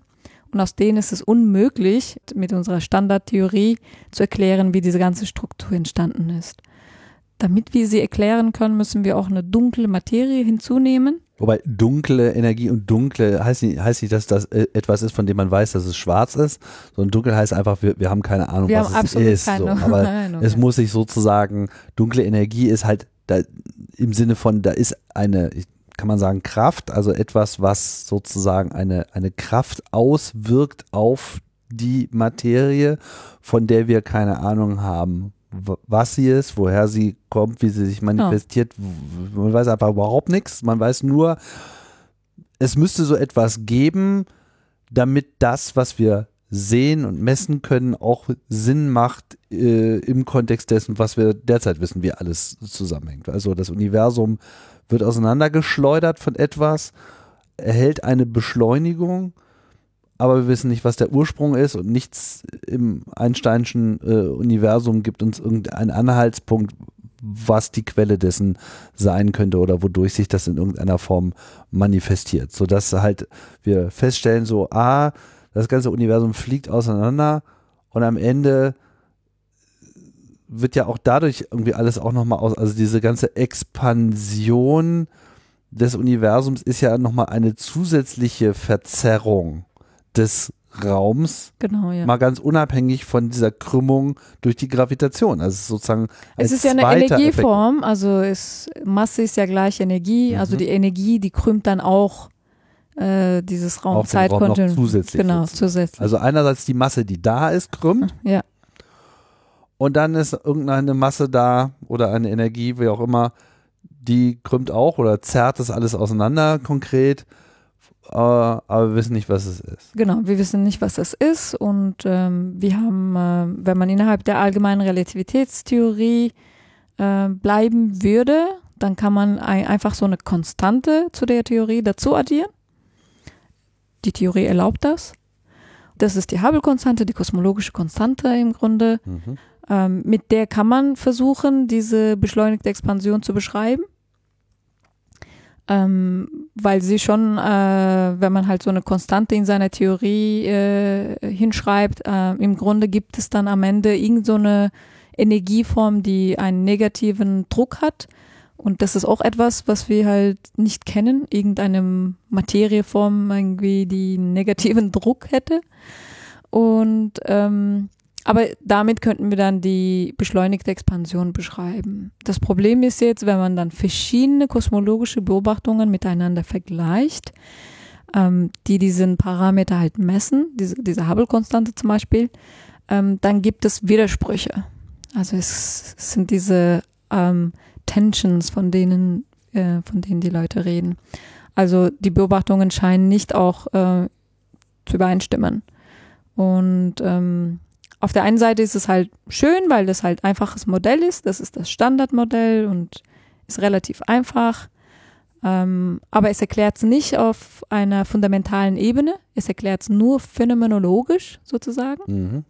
Und aus denen ist es unmöglich, mit unserer Standardtheorie zu erklären, wie diese ganze Struktur entstanden ist. Damit wir sie erklären können, müssen wir auch eine dunkle Materie hinzunehmen, Wobei dunkle Energie und dunkle heißt nicht, heißt nicht, dass das äh, etwas ist, von dem man weiß, dass es schwarz ist, sondern dunkel heißt einfach, wir, wir haben keine Ahnung, wir was es ist. So. Aber Ahnung, es muss sich sozusagen, dunkle Energie ist halt da, im Sinne von, da ist eine, kann man sagen, Kraft, also etwas, was sozusagen eine, eine Kraft auswirkt auf die Materie, von der wir keine Ahnung haben, was sie ist, woher sie kommt, wie sie sich manifestiert. Oh. Man weiß einfach überhaupt nichts. Man weiß nur, es müsste so etwas geben, damit das, was wir sehen und messen können, auch Sinn macht äh, im Kontext dessen, was wir derzeit wissen, wie alles zusammenhängt. Also das Universum wird auseinandergeschleudert von etwas, erhält eine Beschleunigung aber wir wissen nicht, was der Ursprung ist und nichts im Einsteinschen äh, Universum gibt uns irgendeinen Anhaltspunkt, was die Quelle dessen sein könnte oder wodurch sich das in irgendeiner Form manifestiert, sodass halt wir feststellen, so, ah, das ganze Universum fliegt auseinander und am Ende wird ja auch dadurch irgendwie alles auch nochmal aus, also diese ganze Expansion des Universums ist ja nochmal eine zusätzliche Verzerrung des Raums, genau, ja. mal ganz unabhängig von dieser Krümmung durch die Gravitation. Also sozusagen es ist ja eine Energieform, Effekt. also ist, Masse ist ja gleich Energie, mhm. also die Energie, die krümmt dann auch äh, dieses Raum-Zeit-Kontinuum. Raum zusätzlich. Genau, zusätzlich. Also einerseits die Masse, die da ist, krümmt. Ja. Und dann ist irgendeine Masse da oder eine Energie, wie auch immer, die krümmt auch oder zerrt das alles auseinander konkret aber, aber wir wissen nicht, was es ist. Genau, wir wissen nicht, was das ist und ähm, wir haben, äh, wenn man innerhalb der allgemeinen Relativitätstheorie äh, bleiben würde, dann kann man ein, einfach so eine Konstante zu der Theorie dazu addieren. Die Theorie erlaubt das. Das ist die Hubble-Konstante, die kosmologische Konstante im Grunde. Mhm. Ähm, mit der kann man versuchen, diese beschleunigte Expansion zu beschreiben ähm, weil sie schon, äh, wenn man halt so eine Konstante in seiner Theorie äh, hinschreibt, äh, im Grunde gibt es dann am Ende irgend so Energieform, die einen negativen Druck hat. Und das ist auch etwas, was wir halt nicht kennen, irgendeine Materieform irgendwie, die negativen Druck hätte. Und ähm, aber damit könnten wir dann die beschleunigte Expansion beschreiben. Das Problem ist jetzt, wenn man dann verschiedene kosmologische Beobachtungen miteinander vergleicht, ähm, die diesen Parameter halt messen, diese, diese Hubble-Konstante zum Beispiel, ähm, dann gibt es Widersprüche. Also es sind diese ähm, Tensions, von denen, äh, von denen die Leute reden. Also die Beobachtungen scheinen nicht auch äh, zu übereinstimmen. Und ähm, auf der einen Seite ist es halt schön, weil das halt einfaches Modell ist. Das ist das Standardmodell und ist relativ einfach. Ähm, aber es erklärt es nicht auf einer fundamentalen Ebene. Es erklärt es nur phänomenologisch sozusagen. Mhm.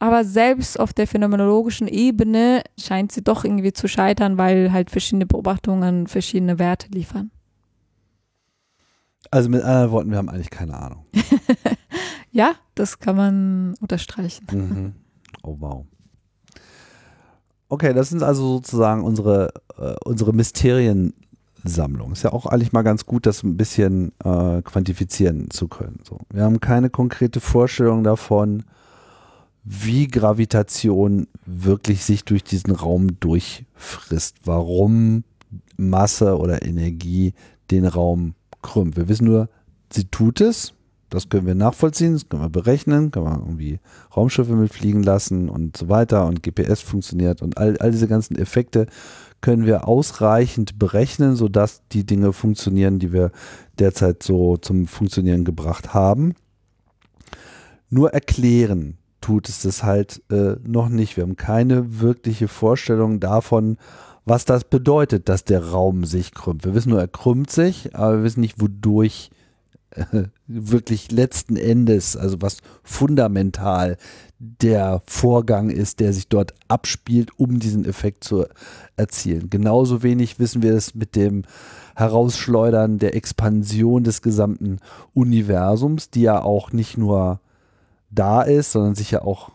Aber selbst auf der phänomenologischen Ebene scheint sie doch irgendwie zu scheitern, weil halt verschiedene Beobachtungen verschiedene Werte liefern. Also mit anderen Worten, wir haben eigentlich keine Ahnung. Ja, das kann man unterstreichen. Mhm. Oh wow. Okay, das sind also sozusagen unsere, äh, unsere Mysteriensammlung. Ist ja auch eigentlich mal ganz gut, das ein bisschen äh, quantifizieren zu können. So. Wir haben keine konkrete Vorstellung davon, wie Gravitation wirklich sich durch diesen Raum durchfrisst. Warum Masse oder Energie den Raum krümmt. Wir wissen nur, sie tut es das können wir nachvollziehen, das können wir berechnen, können wir irgendwie Raumschiffe mitfliegen lassen und so weiter und GPS funktioniert und all, all diese ganzen Effekte können wir ausreichend berechnen, sodass die Dinge funktionieren, die wir derzeit so zum Funktionieren gebracht haben. Nur erklären tut es das halt äh, noch nicht. Wir haben keine wirkliche Vorstellung davon, was das bedeutet, dass der Raum sich krümmt. Wir wissen nur, er krümmt sich, aber wir wissen nicht, wodurch wirklich letzten Endes, also was fundamental der Vorgang ist, der sich dort abspielt, um diesen Effekt zu erzielen. Genauso wenig wissen wir es mit dem Herausschleudern der Expansion des gesamten Universums, die ja auch nicht nur da ist, sondern sich ja auch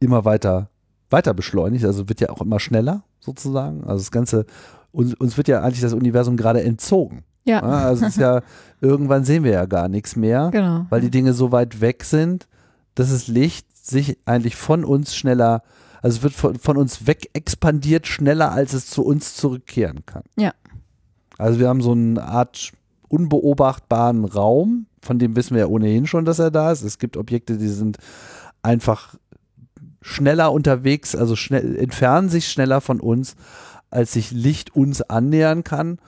immer weiter weiter beschleunigt, also wird ja auch immer schneller sozusagen. Also das Ganze, uns, uns wird ja eigentlich das Universum gerade entzogen. Ja. Also ist ja, irgendwann sehen wir ja gar nichts mehr, genau. weil die Dinge so weit weg sind, dass das Licht sich eigentlich von uns schneller, also es wird von, von uns weg expandiert schneller, als es zu uns zurückkehren kann. Ja. Also wir haben so eine Art unbeobachtbaren Raum, von dem wissen wir ja ohnehin schon, dass er da ist. Es gibt Objekte, die sind einfach schneller unterwegs, also schnell, entfernen sich schneller von uns, als sich Licht uns annähern kann.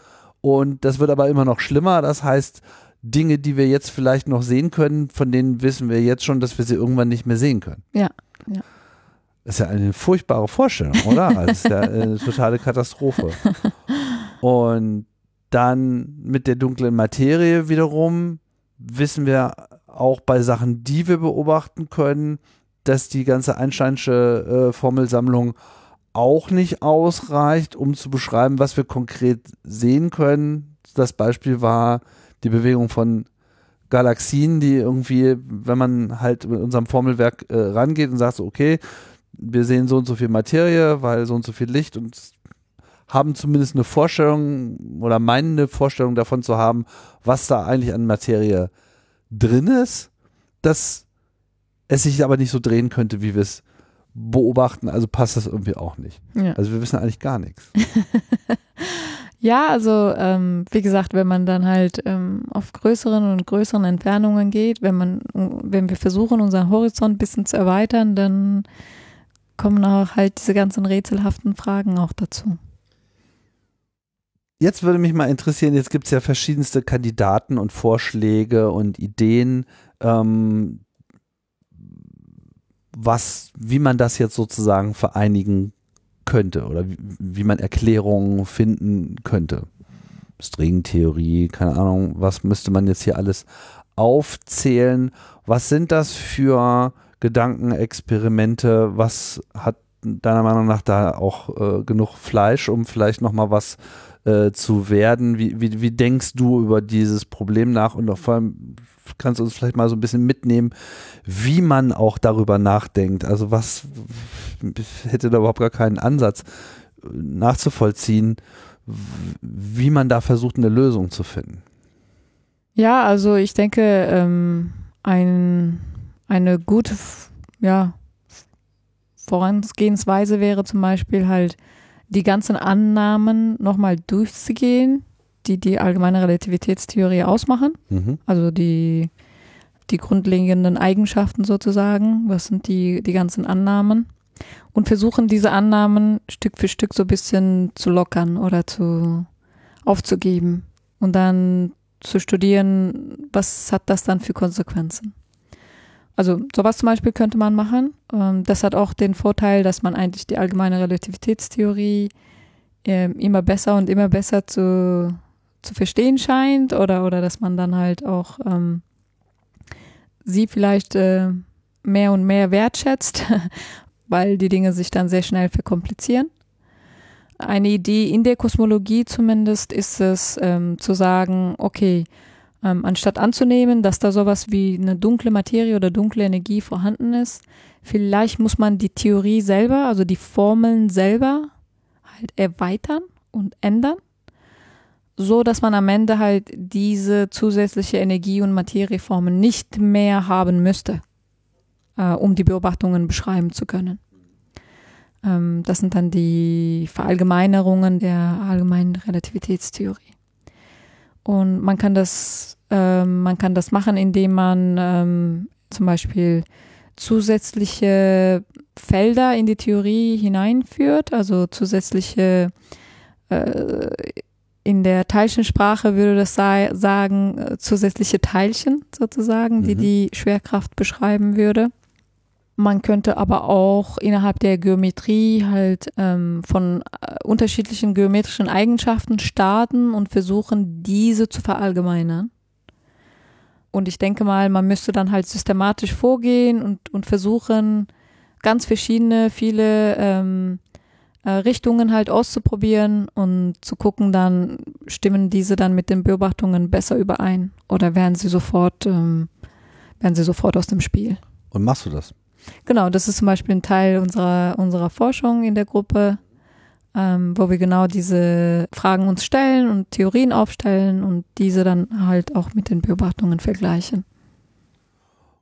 Und das wird aber immer noch schlimmer. Das heißt, Dinge, die wir jetzt vielleicht noch sehen können, von denen wissen wir jetzt schon, dass wir sie irgendwann nicht mehr sehen können. Ja, ja. Das ist ja eine furchtbare Vorstellung, oder? Das ist ja eine totale Katastrophe. Und dann mit der dunklen Materie wiederum wissen wir auch bei Sachen, die wir beobachten können, dass die ganze Einsteinsche äh, Formelsammlung auch nicht ausreicht, um zu beschreiben, was wir konkret sehen können. Das Beispiel war die Bewegung von Galaxien, die irgendwie, wenn man halt mit unserem Formelwerk äh, rangeht und sagt so, okay, wir sehen so und so viel Materie, weil so und so viel Licht und haben zumindest eine Vorstellung oder meinen eine Vorstellung davon zu haben, was da eigentlich an Materie drin ist, dass es sich aber nicht so drehen könnte, wie wir es beobachten, also passt das irgendwie auch nicht. Ja. Also wir wissen eigentlich gar nichts. ja, also ähm, wie gesagt, wenn man dann halt ähm, auf größeren und größeren Entfernungen geht, wenn man, wenn wir versuchen, unseren Horizont ein bisschen zu erweitern, dann kommen auch halt diese ganzen rätselhaften Fragen auch dazu. Jetzt würde mich mal interessieren, jetzt gibt es ja verschiedenste Kandidaten und Vorschläge und Ideen, ähm, was, wie man das jetzt sozusagen vereinigen könnte oder wie, wie man Erklärungen finden könnte. Stringtheorie, keine Ahnung, was müsste man jetzt hier alles aufzählen? Was sind das für Gedankenexperimente? Was hat deiner Meinung nach da auch äh, genug Fleisch, um vielleicht nochmal was äh, zu werden? Wie, wie, wie denkst du über dieses Problem nach und vor allem kannst du uns vielleicht mal so ein bisschen mitnehmen, wie man auch darüber nachdenkt. Also was hätte da überhaupt gar keinen Ansatz nachzuvollziehen, wie man da versucht, eine Lösung zu finden. Ja, also ich denke, ähm, ein, eine gute ja, Vorangehensweise wäre zum Beispiel halt, die ganzen Annahmen nochmal durchzugehen, die die allgemeine Relativitätstheorie ausmachen. Mhm. Also die, die grundlegenden Eigenschaften sozusagen. Was sind die, die ganzen Annahmen? Und versuchen diese Annahmen Stück für Stück so ein bisschen zu lockern oder zu aufzugeben und dann zu studieren, was hat das dann für Konsequenzen. Also sowas zum Beispiel könnte man machen. Ähm, das hat auch den Vorteil, dass man eigentlich die allgemeine Relativitätstheorie ähm, immer besser und immer besser zu, zu verstehen scheint oder, oder dass man dann halt auch ähm, sie vielleicht äh, mehr und mehr wertschätzt, weil die Dinge sich dann sehr schnell verkomplizieren. Eine Idee in der Kosmologie zumindest ist es ähm, zu sagen, okay, ähm, anstatt anzunehmen, dass da sowas wie eine dunkle Materie oder dunkle Energie vorhanden ist, vielleicht muss man die Theorie selber, also die Formeln selber halt erweitern und ändern so dass man am Ende halt diese zusätzliche Energie- und Materieformen nicht mehr haben müsste, äh, um die Beobachtungen beschreiben zu können. Ähm, das sind dann die Verallgemeinerungen der allgemeinen Relativitätstheorie. Und man kann das, ähm, man kann das machen, indem man ähm, zum Beispiel zusätzliche Felder in die Theorie hineinführt, also zusätzliche äh, in der Teilchensprache würde das sei, sagen, äh, zusätzliche Teilchen sozusagen, die mhm. die Schwerkraft beschreiben würde. Man könnte aber auch innerhalb der Geometrie halt ähm, von äh, unterschiedlichen geometrischen Eigenschaften starten und versuchen, diese zu verallgemeinern. Und ich denke mal, man müsste dann halt systematisch vorgehen und, und versuchen, ganz verschiedene, viele ähm, äh, Richtungen halt auszuprobieren und zu gucken, dann stimmen diese dann mit den Beobachtungen besser überein oder werden sie sofort, ähm, werden sie sofort aus dem Spiel. Und machst du das? Genau, das ist zum Beispiel ein Teil unserer, unserer Forschung in der Gruppe. ähm, wo wir genau diese Fragen uns stellen und Theorien aufstellen und diese dann halt auch mit den Beobachtungen vergleichen.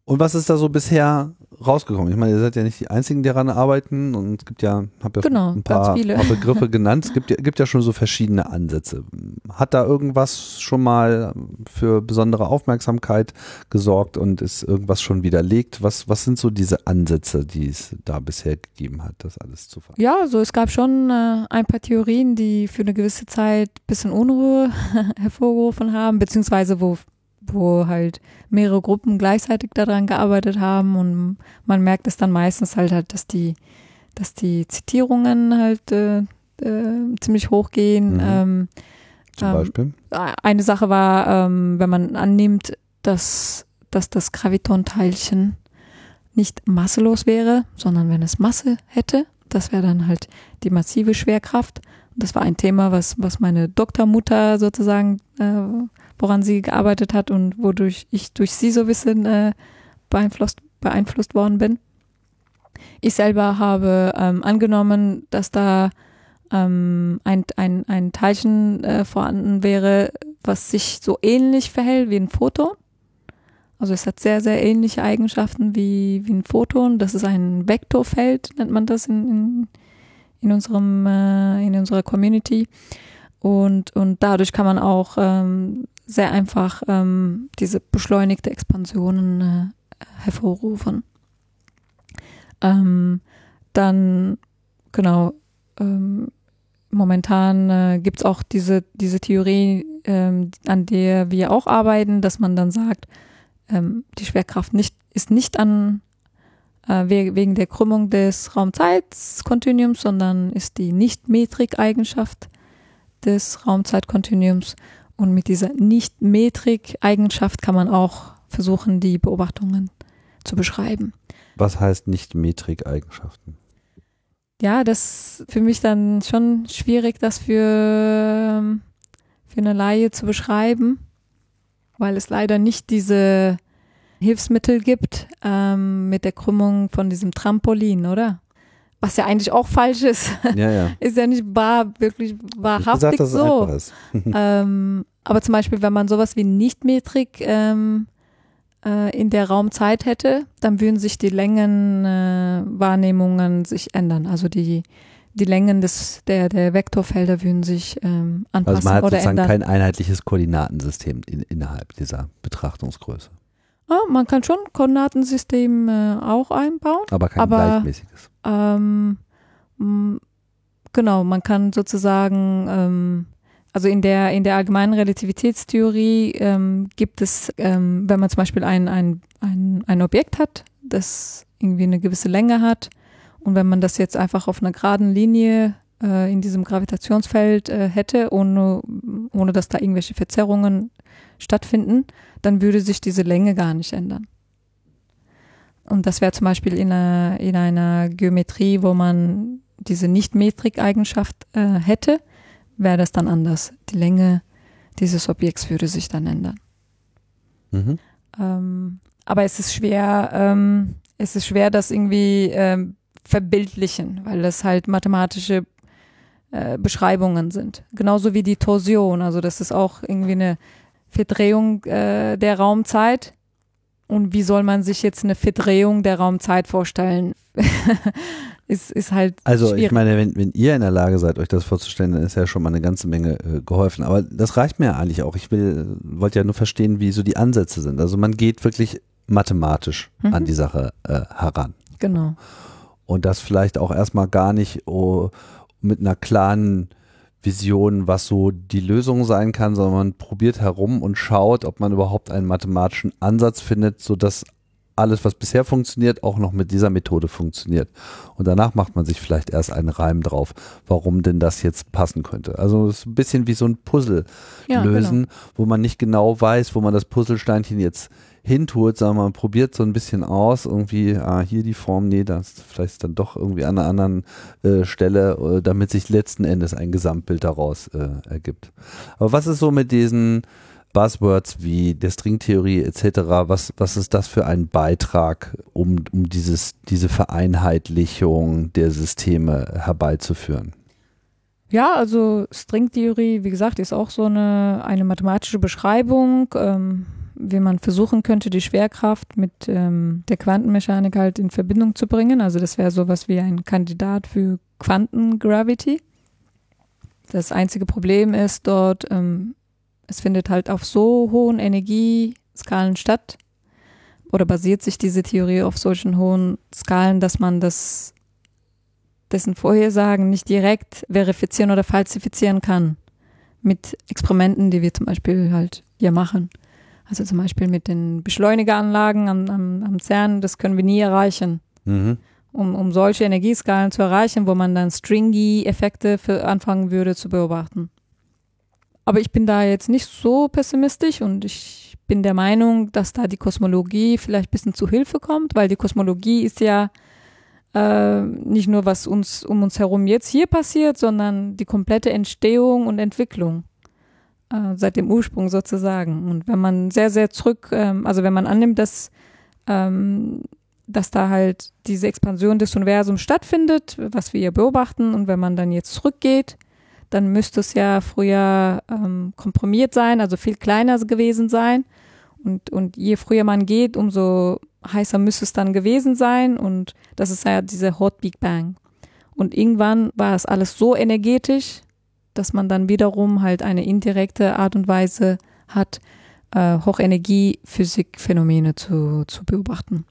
Und was ist da so bisher rausgekommen? Ich meine, ihr seid ja nicht die Einzigen, die daran arbeiten und es gibt ja, habe ja genau, ein paar, paar, Begriffe genannt. Es gibt ja, gibt ja schon so verschiedene Ansätze. Hat da irgendwas schon mal für besondere Aufmerksamkeit gesorgt und ist irgendwas schon widerlegt? Was, was sind so diese Ansätze, die es da bisher gegeben hat, das alles zu fassen? Ja, also es gab schon äh, ein paar Theorien, die für eine gewisse Zeit ein bisschen Unruhe hervorgerufen haben, beziehungsweise wo wo halt mehrere Gruppen gleichzeitig daran gearbeitet haben und man merkt es dann meistens halt, halt dass die, dass die Zitierungen halt äh, äh, ziemlich hoch gehen. Mhm. Ähm, Zum ähm, Beispiel? eine Sache war, ähm, wenn man annimmt, dass, dass das Graviton-Teilchen nicht masselos wäre, sondern wenn es Masse hätte, das wäre dann halt die massive Schwerkraft. Das war ein Thema, was, was meine Doktormutter sozusagen äh, woran sie gearbeitet hat und wodurch ich durch sie so ein bisschen äh, beeinflusst, beeinflusst worden bin. Ich selber habe ähm, angenommen, dass da ähm, ein, ein, ein Teilchen äh, vorhanden wäre, was sich so ähnlich verhält wie ein Photon. Also es hat sehr, sehr ähnliche Eigenschaften wie, wie ein Photon. Das ist ein Vektorfeld, nennt man das in, in, in unserem, äh, in unserer Community. Und, und dadurch kann man auch ähm, sehr einfach ähm, diese beschleunigte Expansionen äh, hervorrufen. Ähm, dann, genau, ähm, momentan äh, gibt es auch diese, diese Theorie, ähm, an der wir auch arbeiten, dass man dann sagt, ähm, die Schwerkraft nicht, ist nicht an äh, wegen der Krümmung des Raumzeitkontinuums, sondern ist die Nicht-Metrik-Eigenschaft des Raumzeitkontinuums und mit dieser Nicht-Metrik-Eigenschaft kann man auch versuchen, die Beobachtungen zu beschreiben. Was heißt Nicht-Metrik-Eigenschaften? Ja, das ist für mich dann schon schwierig, das für, für eine Laie zu beschreiben, weil es leider nicht diese Hilfsmittel gibt ähm, mit der Krümmung von diesem Trampolin, oder? Was ja eigentlich auch falsch ist. Ja, ja. ist ja nicht wahr, wirklich wahrhaftig gesagt, so. ähm, aber zum Beispiel, wenn man sowas wie Nichtmetrik ähm, äh, in der Raumzeit hätte, dann würden sich die Längenwahrnehmungen äh, sich ändern. Also die, die Längen des, der, der Vektorfelder würden sich ähm, anpassen also man hat oder sozusagen ändern. kein einheitliches Koordinatensystem in, innerhalb dieser Betrachtungsgröße. Ah, man kann schon Koordinatensystem äh, auch einbauen. Aber kein aber, gleichmäßiges. Ähm, genau, man kann sozusagen, ähm, also in der, in der allgemeinen Relativitätstheorie ähm, gibt es, ähm, wenn man zum Beispiel ein, ein, ein, ein Objekt hat, das irgendwie eine gewisse Länge hat, und wenn man das jetzt einfach auf einer geraden Linie äh, in diesem Gravitationsfeld äh, hätte, ohne, ohne dass da irgendwelche Verzerrungen stattfinden, dann würde sich diese Länge gar nicht ändern. Und das wäre zum Beispiel in einer, in einer Geometrie, wo man diese Nicht-Metrik-Eigenschaft äh, hätte, wäre das dann anders. Die Länge dieses Objekts würde sich dann ändern. Mhm. Ähm, aber es ist schwer, ähm, es ist schwer, das irgendwie ähm, verbildlichen, weil das halt mathematische äh, Beschreibungen sind. Genauso wie die Torsion. Also das ist auch irgendwie eine Verdrehung äh, der Raumzeit. Und wie soll man sich jetzt eine Verdrehung der Raumzeit vorstellen? ist, ist halt. Also schwierig. ich meine, wenn, wenn ihr in der Lage seid, euch das vorzustellen, dann ist ja schon mal eine ganze Menge äh, geholfen. Aber das reicht mir eigentlich auch. Ich will, wollte ja nur verstehen, wie so die Ansätze sind. Also man geht wirklich mathematisch mhm. an die Sache äh, heran. Genau. Und das vielleicht auch erstmal gar nicht oh, mit einer klaren Vision, was so die Lösung sein kann, sondern man probiert herum und schaut, ob man überhaupt einen mathematischen Ansatz findet, sodass alles, was bisher funktioniert, auch noch mit dieser Methode funktioniert. Und danach macht man sich vielleicht erst einen Reim drauf, warum denn das jetzt passen könnte. Also es ist ein bisschen wie so ein Puzzle ja, lösen, genau. wo man nicht genau weiß, wo man das Puzzlesteinchen jetzt hintut, sondern man probiert so ein bisschen aus, irgendwie, ah, hier die Form, nee, das vielleicht dann doch irgendwie an einer anderen äh, Stelle, äh, damit sich letzten Endes ein Gesamtbild daraus äh, ergibt. Aber was ist so mit diesen Buzzwords wie der Stringtheorie etc., was, was ist das für ein Beitrag, um, um dieses, diese Vereinheitlichung der Systeme herbeizuführen? Ja, also Stringtheorie, wie gesagt, ist auch so eine, eine mathematische Beschreibung, ähm, wie man versuchen könnte, die Schwerkraft mit ähm, der Quantenmechanik halt in Verbindung zu bringen. Also das wäre sowas wie ein Kandidat für Quantengravity. Das einzige Problem ist dort, ähm, es findet halt auf so hohen Energieskalen statt oder basiert sich diese Theorie auf solchen hohen Skalen, dass man das dessen Vorhersagen nicht direkt verifizieren oder falsifizieren kann. Mit Experimenten, die wir zum Beispiel halt hier machen. Also zum Beispiel mit den Beschleunigeranlagen am, am, am CERN, das können wir nie erreichen. Mhm. Um, um solche Energieskalen zu erreichen, wo man dann Stringy-Effekte anfangen würde zu beobachten. Aber ich bin da jetzt nicht so pessimistisch und ich bin der Meinung, dass da die Kosmologie vielleicht ein bisschen zu Hilfe kommt, weil die Kosmologie ist ja äh, nicht nur was uns um uns herum jetzt hier passiert, sondern die komplette Entstehung und Entwicklung äh, seit dem Ursprung sozusagen. Und wenn man sehr, sehr zurück, ähm, also wenn man annimmt, dass, ähm, dass da halt diese Expansion des Universums stattfindet, was wir hier beobachten, und wenn man dann jetzt zurückgeht, dann müsste es ja früher ähm, komprimiert sein, also viel kleiner gewesen sein. Und, und je früher man geht, umso heißer müsste es dann gewesen sein und das ist ja diese Hot Big Bang. Und irgendwann war es alles so energetisch, dass man dann wiederum halt eine indirekte Art und Weise hat, äh, Hochenergie-Physikphänomene zu, zu beobachten.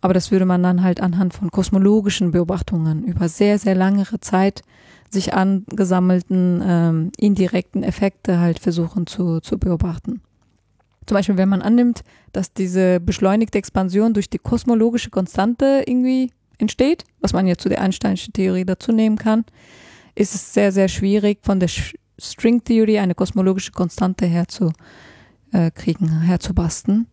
Aber das würde man dann halt anhand von kosmologischen Beobachtungen über sehr, sehr langere Zeit sich angesammelten ähm, indirekten Effekte halt versuchen zu, zu beobachten. Zum Beispiel, wenn man annimmt, dass diese beschleunigte Expansion durch die kosmologische Konstante irgendwie entsteht, was man ja zu der Einsteinischen Theorie dazu nehmen kann, ist es sehr, sehr schwierig, von der Stringtheorie eine kosmologische Konstante herzukriegen, äh, herzubasten.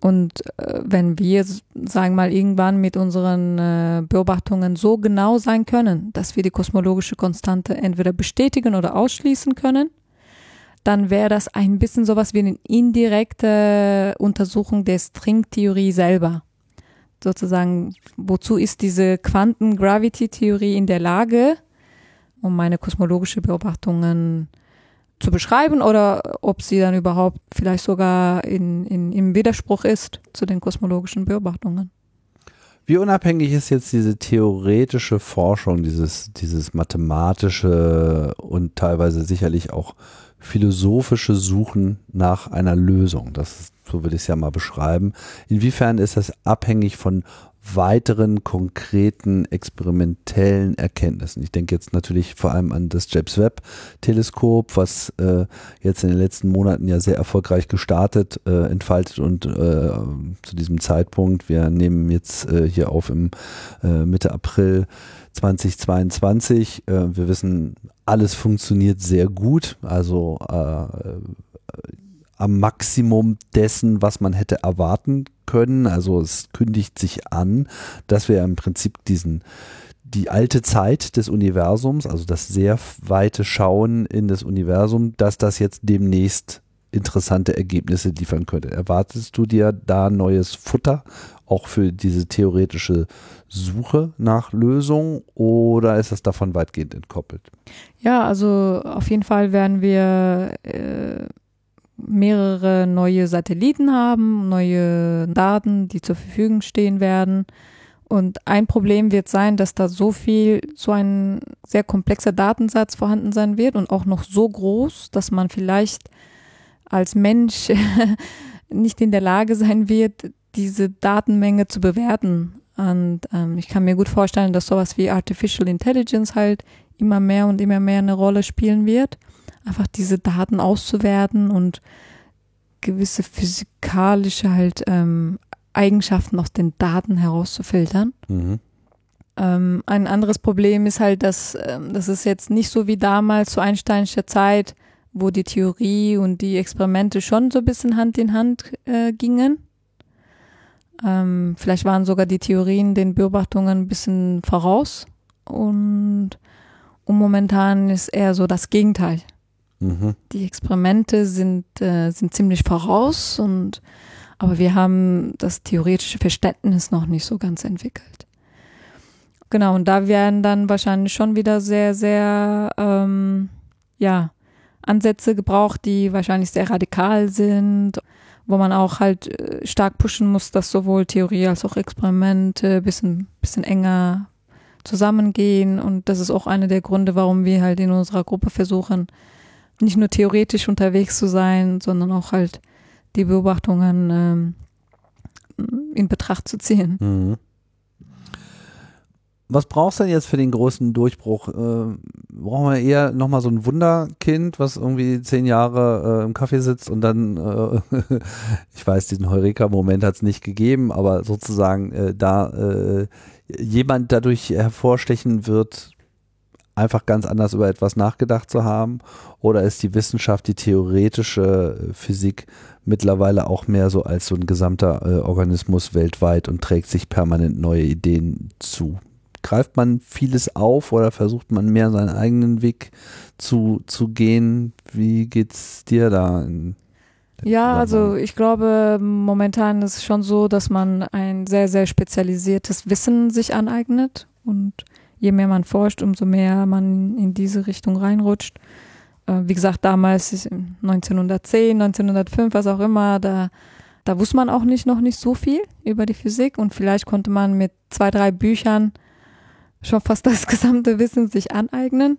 Und äh, wenn wir, sagen wir mal, irgendwann mit unseren äh, Beobachtungen so genau sein können, dass wir die kosmologische Konstante entweder bestätigen oder ausschließen können, dann wäre das ein bisschen sowas wie eine indirekte Untersuchung der Stringtheorie selber. Sozusagen, wozu ist diese Quanten-Gravity-Theorie in der Lage, um meine kosmologische Beobachtungen zu beschreiben oder ob sie dann überhaupt vielleicht sogar in, in, im Widerspruch ist zu den kosmologischen Beobachtungen. Wie unabhängig ist jetzt diese theoretische Forschung, dieses, dieses mathematische und teilweise sicherlich auch philosophische Suchen nach einer Lösung. Das ist, so will ich es ja mal beschreiben. Inwiefern ist das abhängig von weiteren konkreten experimentellen Erkenntnissen. Ich denke jetzt natürlich vor allem an das James Webb Teleskop, was äh, jetzt in den letzten Monaten ja sehr erfolgreich gestartet, äh, entfaltet und äh, zu diesem Zeitpunkt, wir nehmen jetzt äh, hier auf im äh, Mitte April 2022. Äh, wir wissen, alles funktioniert sehr gut, also am Maximum dessen, was man hätte erwarten können. Also es kündigt sich an, dass wir im Prinzip diesen die alte Zeit des Universums, also das sehr weite Schauen in das Universum, dass das jetzt demnächst interessante Ergebnisse liefern könnte. Erwartest du dir da neues Futter auch für diese theoretische Suche nach Lösungen oder ist das davon weitgehend entkoppelt? Ja, also auf jeden Fall werden wir äh, mehrere neue Satelliten haben, neue Daten, die zur Verfügung stehen werden. Und ein Problem wird sein, dass da so viel, so ein sehr komplexer Datensatz vorhanden sein wird und auch noch so groß, dass man vielleicht als Mensch nicht in der Lage sein wird, diese Datenmenge zu bewerten. Und ähm, ich kann mir gut vorstellen, dass sowas wie Artificial Intelligence halt immer mehr und immer mehr eine Rolle spielen wird. Einfach diese Daten auszuwerten und gewisse physikalische halt ähm, Eigenschaften aus den Daten herauszufiltern. Mhm. Ähm, ein anderes Problem ist halt, dass ähm, das ist jetzt nicht so wie damals zu Einsteinscher Zeit, wo die Theorie und die Experimente schon so ein bisschen Hand in Hand äh, gingen. Ähm, vielleicht waren sogar die Theorien den Beobachtungen ein bisschen voraus und, und momentan ist eher so das Gegenteil. Mhm. Die Experimente sind, äh, sind ziemlich voraus und aber wir haben das theoretische Verständnis noch nicht so ganz entwickelt. Genau, und da werden dann wahrscheinlich schon wieder sehr, sehr, ähm, ja, Ansätze gebraucht, die wahrscheinlich sehr radikal sind, wo man auch halt äh, stark pushen muss, dass sowohl Theorie als auch Experimente bisschen, bisschen enger zusammengehen. Und das ist auch einer der Gründe, warum wir halt in unserer Gruppe versuchen, nicht nur theoretisch unterwegs zu sein, sondern auch halt die Beobachtungen ähm, in Betracht zu ziehen. Mhm. Was brauchst du denn jetzt für den großen Durchbruch? Äh, brauchen wir eher nochmal so ein Wunderkind, was irgendwie zehn Jahre äh, im Kaffee sitzt und dann, äh, ich weiß, diesen Heureka-Moment hat es nicht gegeben, aber sozusagen äh, da äh, jemand dadurch hervorstechen wird, einfach ganz anders über etwas nachgedacht zu haben? Oder ist die Wissenschaft, die theoretische Physik mittlerweile auch mehr so als so ein gesamter äh, Organismus weltweit und trägt sich permanent neue Ideen zu? greift man vieles auf oder versucht man mehr seinen eigenen Weg zu, zu gehen? Wie geht's dir da? ja, also ich glaube, momentan ist es schon so, dass man ein sehr, sehr spezialisiertes Wissen sich aneignet und je mehr man forscht, umso mehr man in diese Richtung reinrutscht. Äh, wie gesagt, damals 1910, 1905, was auch immer, da, da wusste man auch nicht noch nicht so viel über die Physik und vielleicht konnte man mit zwei, drei Büchern schon fast das gesamte Wissen sich aneignen.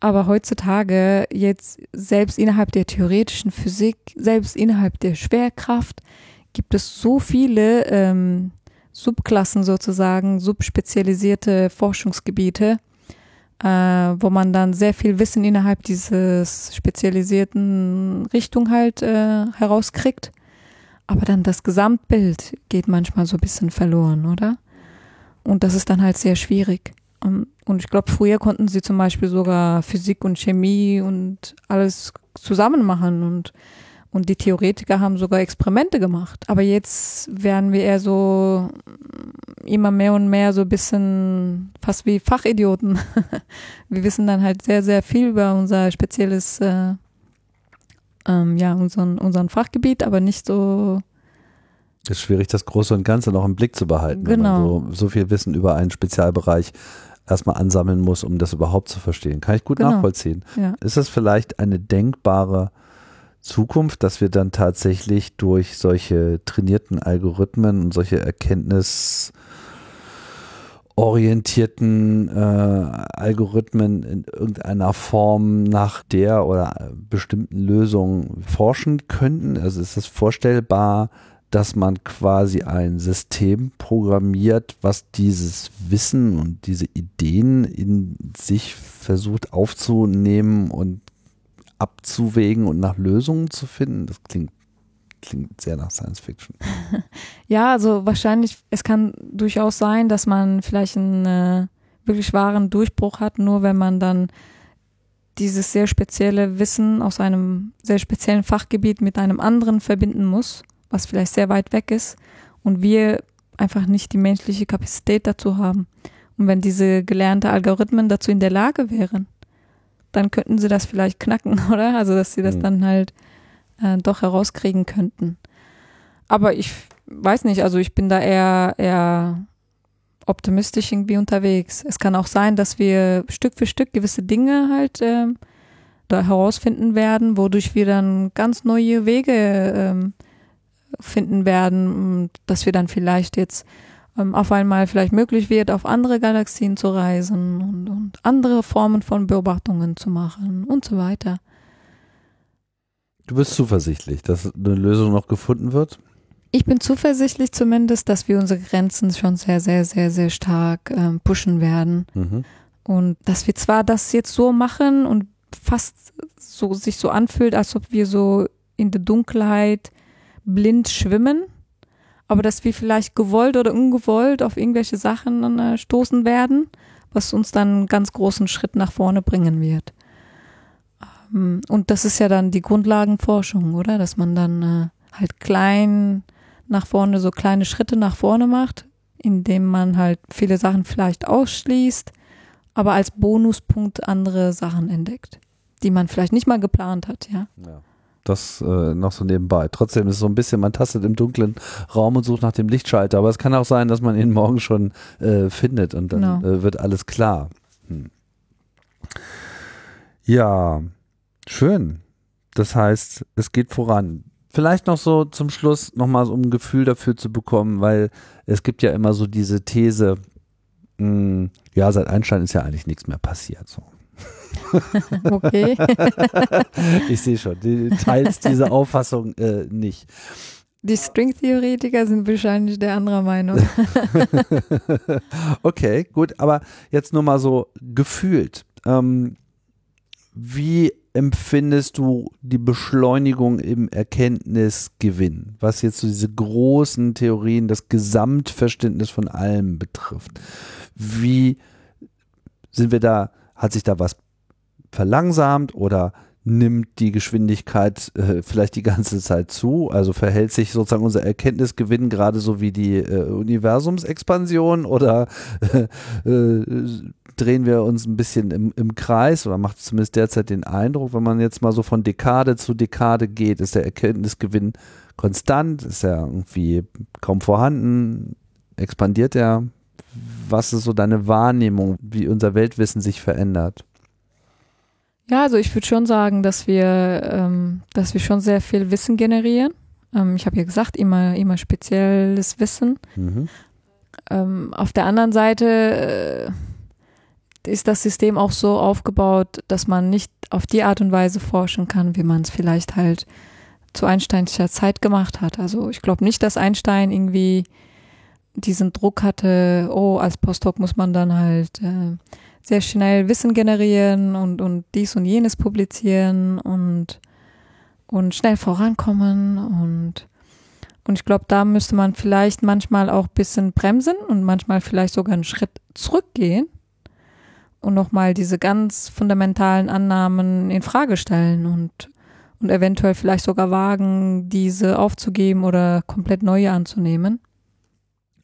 Aber heutzutage jetzt selbst innerhalb der theoretischen Physik, selbst innerhalb der Schwerkraft gibt es so viele ähm, Subklassen sozusagen, subspezialisierte Forschungsgebiete, äh, wo man dann sehr viel Wissen innerhalb dieses spezialisierten Richtung halt äh, herauskriegt. Aber dann das Gesamtbild geht manchmal so ein bisschen verloren, oder? Und das ist dann halt sehr schwierig. Ähm, und ich glaube, früher konnten sie zum Beispiel sogar Physik und Chemie und alles zusammen machen und, und die Theoretiker haben sogar Experimente gemacht. Aber jetzt werden wir eher so immer mehr und mehr so ein bisschen fast wie Fachidioten. wir wissen dann halt sehr, sehr viel über unser spezielles, äh, ähm, ja, unseren, unseren Fachgebiet, aber nicht so es ist schwierig, das Große und Ganze noch im Blick zu behalten, genau. wenn man genau. so, so viel Wissen über einen Spezialbereich erstmal ansammeln muss, um das überhaupt zu verstehen. Kann ich gut genau. nachvollziehen. Ja. Ist das vielleicht eine denkbare Zukunft, dass wir dann tatsächlich durch solche trainierten Algorithmen und solche erkenntnisorientierten äh, Algorithmen in irgendeiner Form nach der oder bestimmten Lösung forschen könnten? Also ist es vorstellbar, dass man quasi ein System programmiert, was dieses Wissen und diese Ideen in sich versucht aufzunehmen und abzuwägen und nach Lösungen zu finden. Das klingt, klingt sehr nach Science Fiction. Ja, also wahrscheinlich, es kann durchaus sein, dass man vielleicht einen äh, wirklich wahren Durchbruch hat, nur wenn man dann dieses sehr spezielle Wissen aus einem sehr speziellen Fachgebiet mit einem anderen verbinden muss was vielleicht sehr weit weg ist und wir einfach nicht die menschliche Kapazität dazu haben. Und wenn diese gelernte Algorithmen dazu in der Lage wären, dann könnten sie das vielleicht knacken, oder? Also, dass sie das mhm. dann halt äh, doch herauskriegen könnten. Aber ich weiß nicht, also ich bin da eher, eher optimistisch irgendwie unterwegs. Es kann auch sein, dass wir Stück für Stück gewisse Dinge halt äh, da herausfinden werden, wodurch wir dann ganz neue Wege ähm, finden werden, dass wir dann vielleicht jetzt ähm, auf einmal vielleicht möglich wird, auf andere Galaxien zu reisen und, und andere Formen von Beobachtungen zu machen und so weiter. Du bist zuversichtlich, dass eine Lösung noch gefunden wird? Ich bin zuversichtlich zumindest, dass wir unsere Grenzen schon sehr, sehr, sehr, sehr stark ähm, pushen werden. Mhm. Und dass wir zwar das jetzt so machen und fast so sich so anfühlt, als ob wir so in der Dunkelheit blind schwimmen, aber dass wir vielleicht gewollt oder ungewollt auf irgendwelche Sachen äh, stoßen werden, was uns dann einen ganz großen Schritt nach vorne bringen wird. Ähm, und das ist ja dann die Grundlagenforschung, oder? Dass man dann äh, halt klein nach vorne, so kleine Schritte nach vorne macht, indem man halt viele Sachen vielleicht ausschließt, aber als Bonuspunkt andere Sachen entdeckt, die man vielleicht nicht mal geplant hat, ja. ja. Das äh, noch so nebenbei. Trotzdem ist es so ein bisschen, man tastet im dunklen Raum und sucht nach dem Lichtschalter. Aber es kann auch sein, dass man ihn morgen schon äh, findet und dann. Genau. äh, wird alles klar. Hm. Ja, schön. Das heißt, es geht voran. Vielleicht noch so zum Schluss nochmal so um ein Gefühl dafür zu bekommen, weil es gibt ja immer so diese These, mh, hm, ja, seit Einstein ist ja eigentlich nichts mehr passiert. So. okay. ich sehe schon, du teilst diese Auffassung äh, nicht. Die Stringtheoretiker sind wahrscheinlich der anderer Meinung. okay, gut, aber jetzt nur mal so gefühlt. Ähm, wie empfindest du die Beschleunigung im Erkenntnisgewinn, was jetzt so diese großen Theorien, das Gesamtverständnis von allem betrifft? Wie sind wir da, hat sich da was verlangsamt oder nimmt die Geschwindigkeit äh, vielleicht die ganze Zeit zu? Also verhält sich sozusagen unser Erkenntnisgewinn gerade so wie die äh, Universumsexpansion oder äh, äh, drehen wir uns ein bisschen im, im Kreis oder macht zumindest derzeit den Eindruck, wenn man jetzt mal so von Dekade zu Dekade geht, ist der Erkenntnisgewinn konstant, ist er irgendwie kaum vorhanden, expandiert er? Was ist so deine Wahrnehmung, wie unser Weltwissen sich verändert? Ja, also ich würde schon sagen, dass wir, ähm, dass wir schon sehr viel Wissen generieren. Ähm, ich habe ja gesagt, immer, immer spezielles Wissen. Mhm. Ähm, auf der anderen Seite äh, ist das System auch so aufgebaut, dass man nicht auf die Art und Weise forschen kann, wie man es vielleicht halt zu Einsteinscher Zeit gemacht hat. Also ich glaube nicht, dass Einstein irgendwie diesen Druck hatte, oh, als Postdoc muss man dann halt äh, sehr schnell Wissen generieren und, und dies und jenes publizieren und, und schnell vorankommen und, und ich glaube, da müsste man vielleicht manchmal auch bisschen bremsen und manchmal vielleicht sogar einen Schritt zurückgehen und nochmal diese ganz fundamentalen Annahmen in Frage stellen und, und eventuell vielleicht sogar wagen, diese aufzugeben oder komplett neue anzunehmen.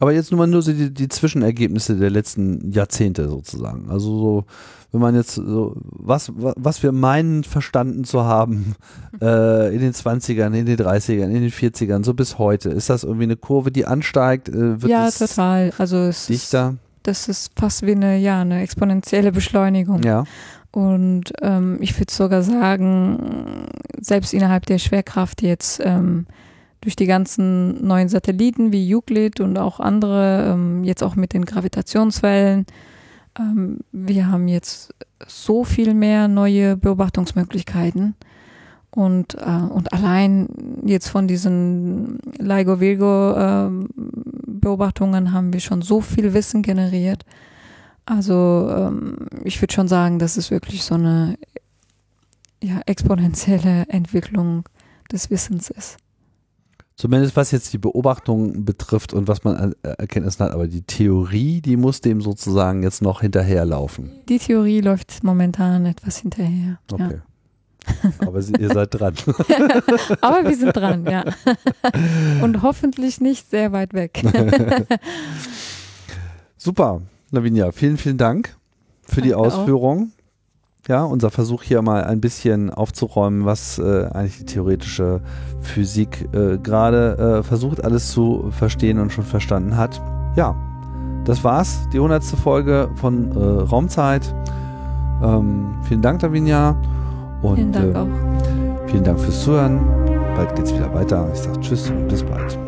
Aber jetzt nur mal nur so die, die Zwischenergebnisse der letzten Jahrzehnte sozusagen. Also so, wenn man jetzt so, was, was wir meinen verstanden zu haben äh, in den 20ern, in den 30ern, in den 40ern, so bis heute, ist das irgendwie eine Kurve, die ansteigt? Äh, ja, total. Also es dichter? Ist, das ist fast wie eine, ja, eine exponentielle Beschleunigung. Ja. Und ähm, ich würde sogar sagen, selbst innerhalb der Schwerkraft jetzt ähm, durch die ganzen neuen Satelliten wie Euclid und auch andere, ähm, jetzt auch mit den Gravitationswellen. Ähm, wir haben jetzt so viel mehr neue Beobachtungsmöglichkeiten. Und, äh, und allein jetzt von diesen LIGO-Virgo-Beobachtungen ähm, haben wir schon so viel Wissen generiert. Also ähm, ich würde schon sagen, dass es wirklich so eine ja, exponentielle Entwicklung des Wissens ist. Zumindest was jetzt die Beobachtung betrifft und was man an Erkenntnissen hat. Aber die Theorie, die muss dem sozusagen jetzt noch hinterherlaufen. Die Theorie läuft momentan etwas hinterher. Okay. Ja. Aber ihr seid dran. Aber wir sind dran, ja. Und hoffentlich nicht sehr weit weg. Super, Lavinia, vielen, vielen Dank für Danke die Ausführung. Ja, unser Versuch hier mal ein bisschen aufzuräumen, was äh, eigentlich die theoretische Physik äh, gerade äh, versucht alles zu verstehen und schon verstanden hat. Ja, das war's, die hundertste Folge von äh, Raumzeit. Ähm, vielen Dank, Davinia. Und, vielen Dank äh, auch. Vielen Dank fürs Zuhören. Bald geht's wieder weiter. Ich sage Tschüss und bis bald.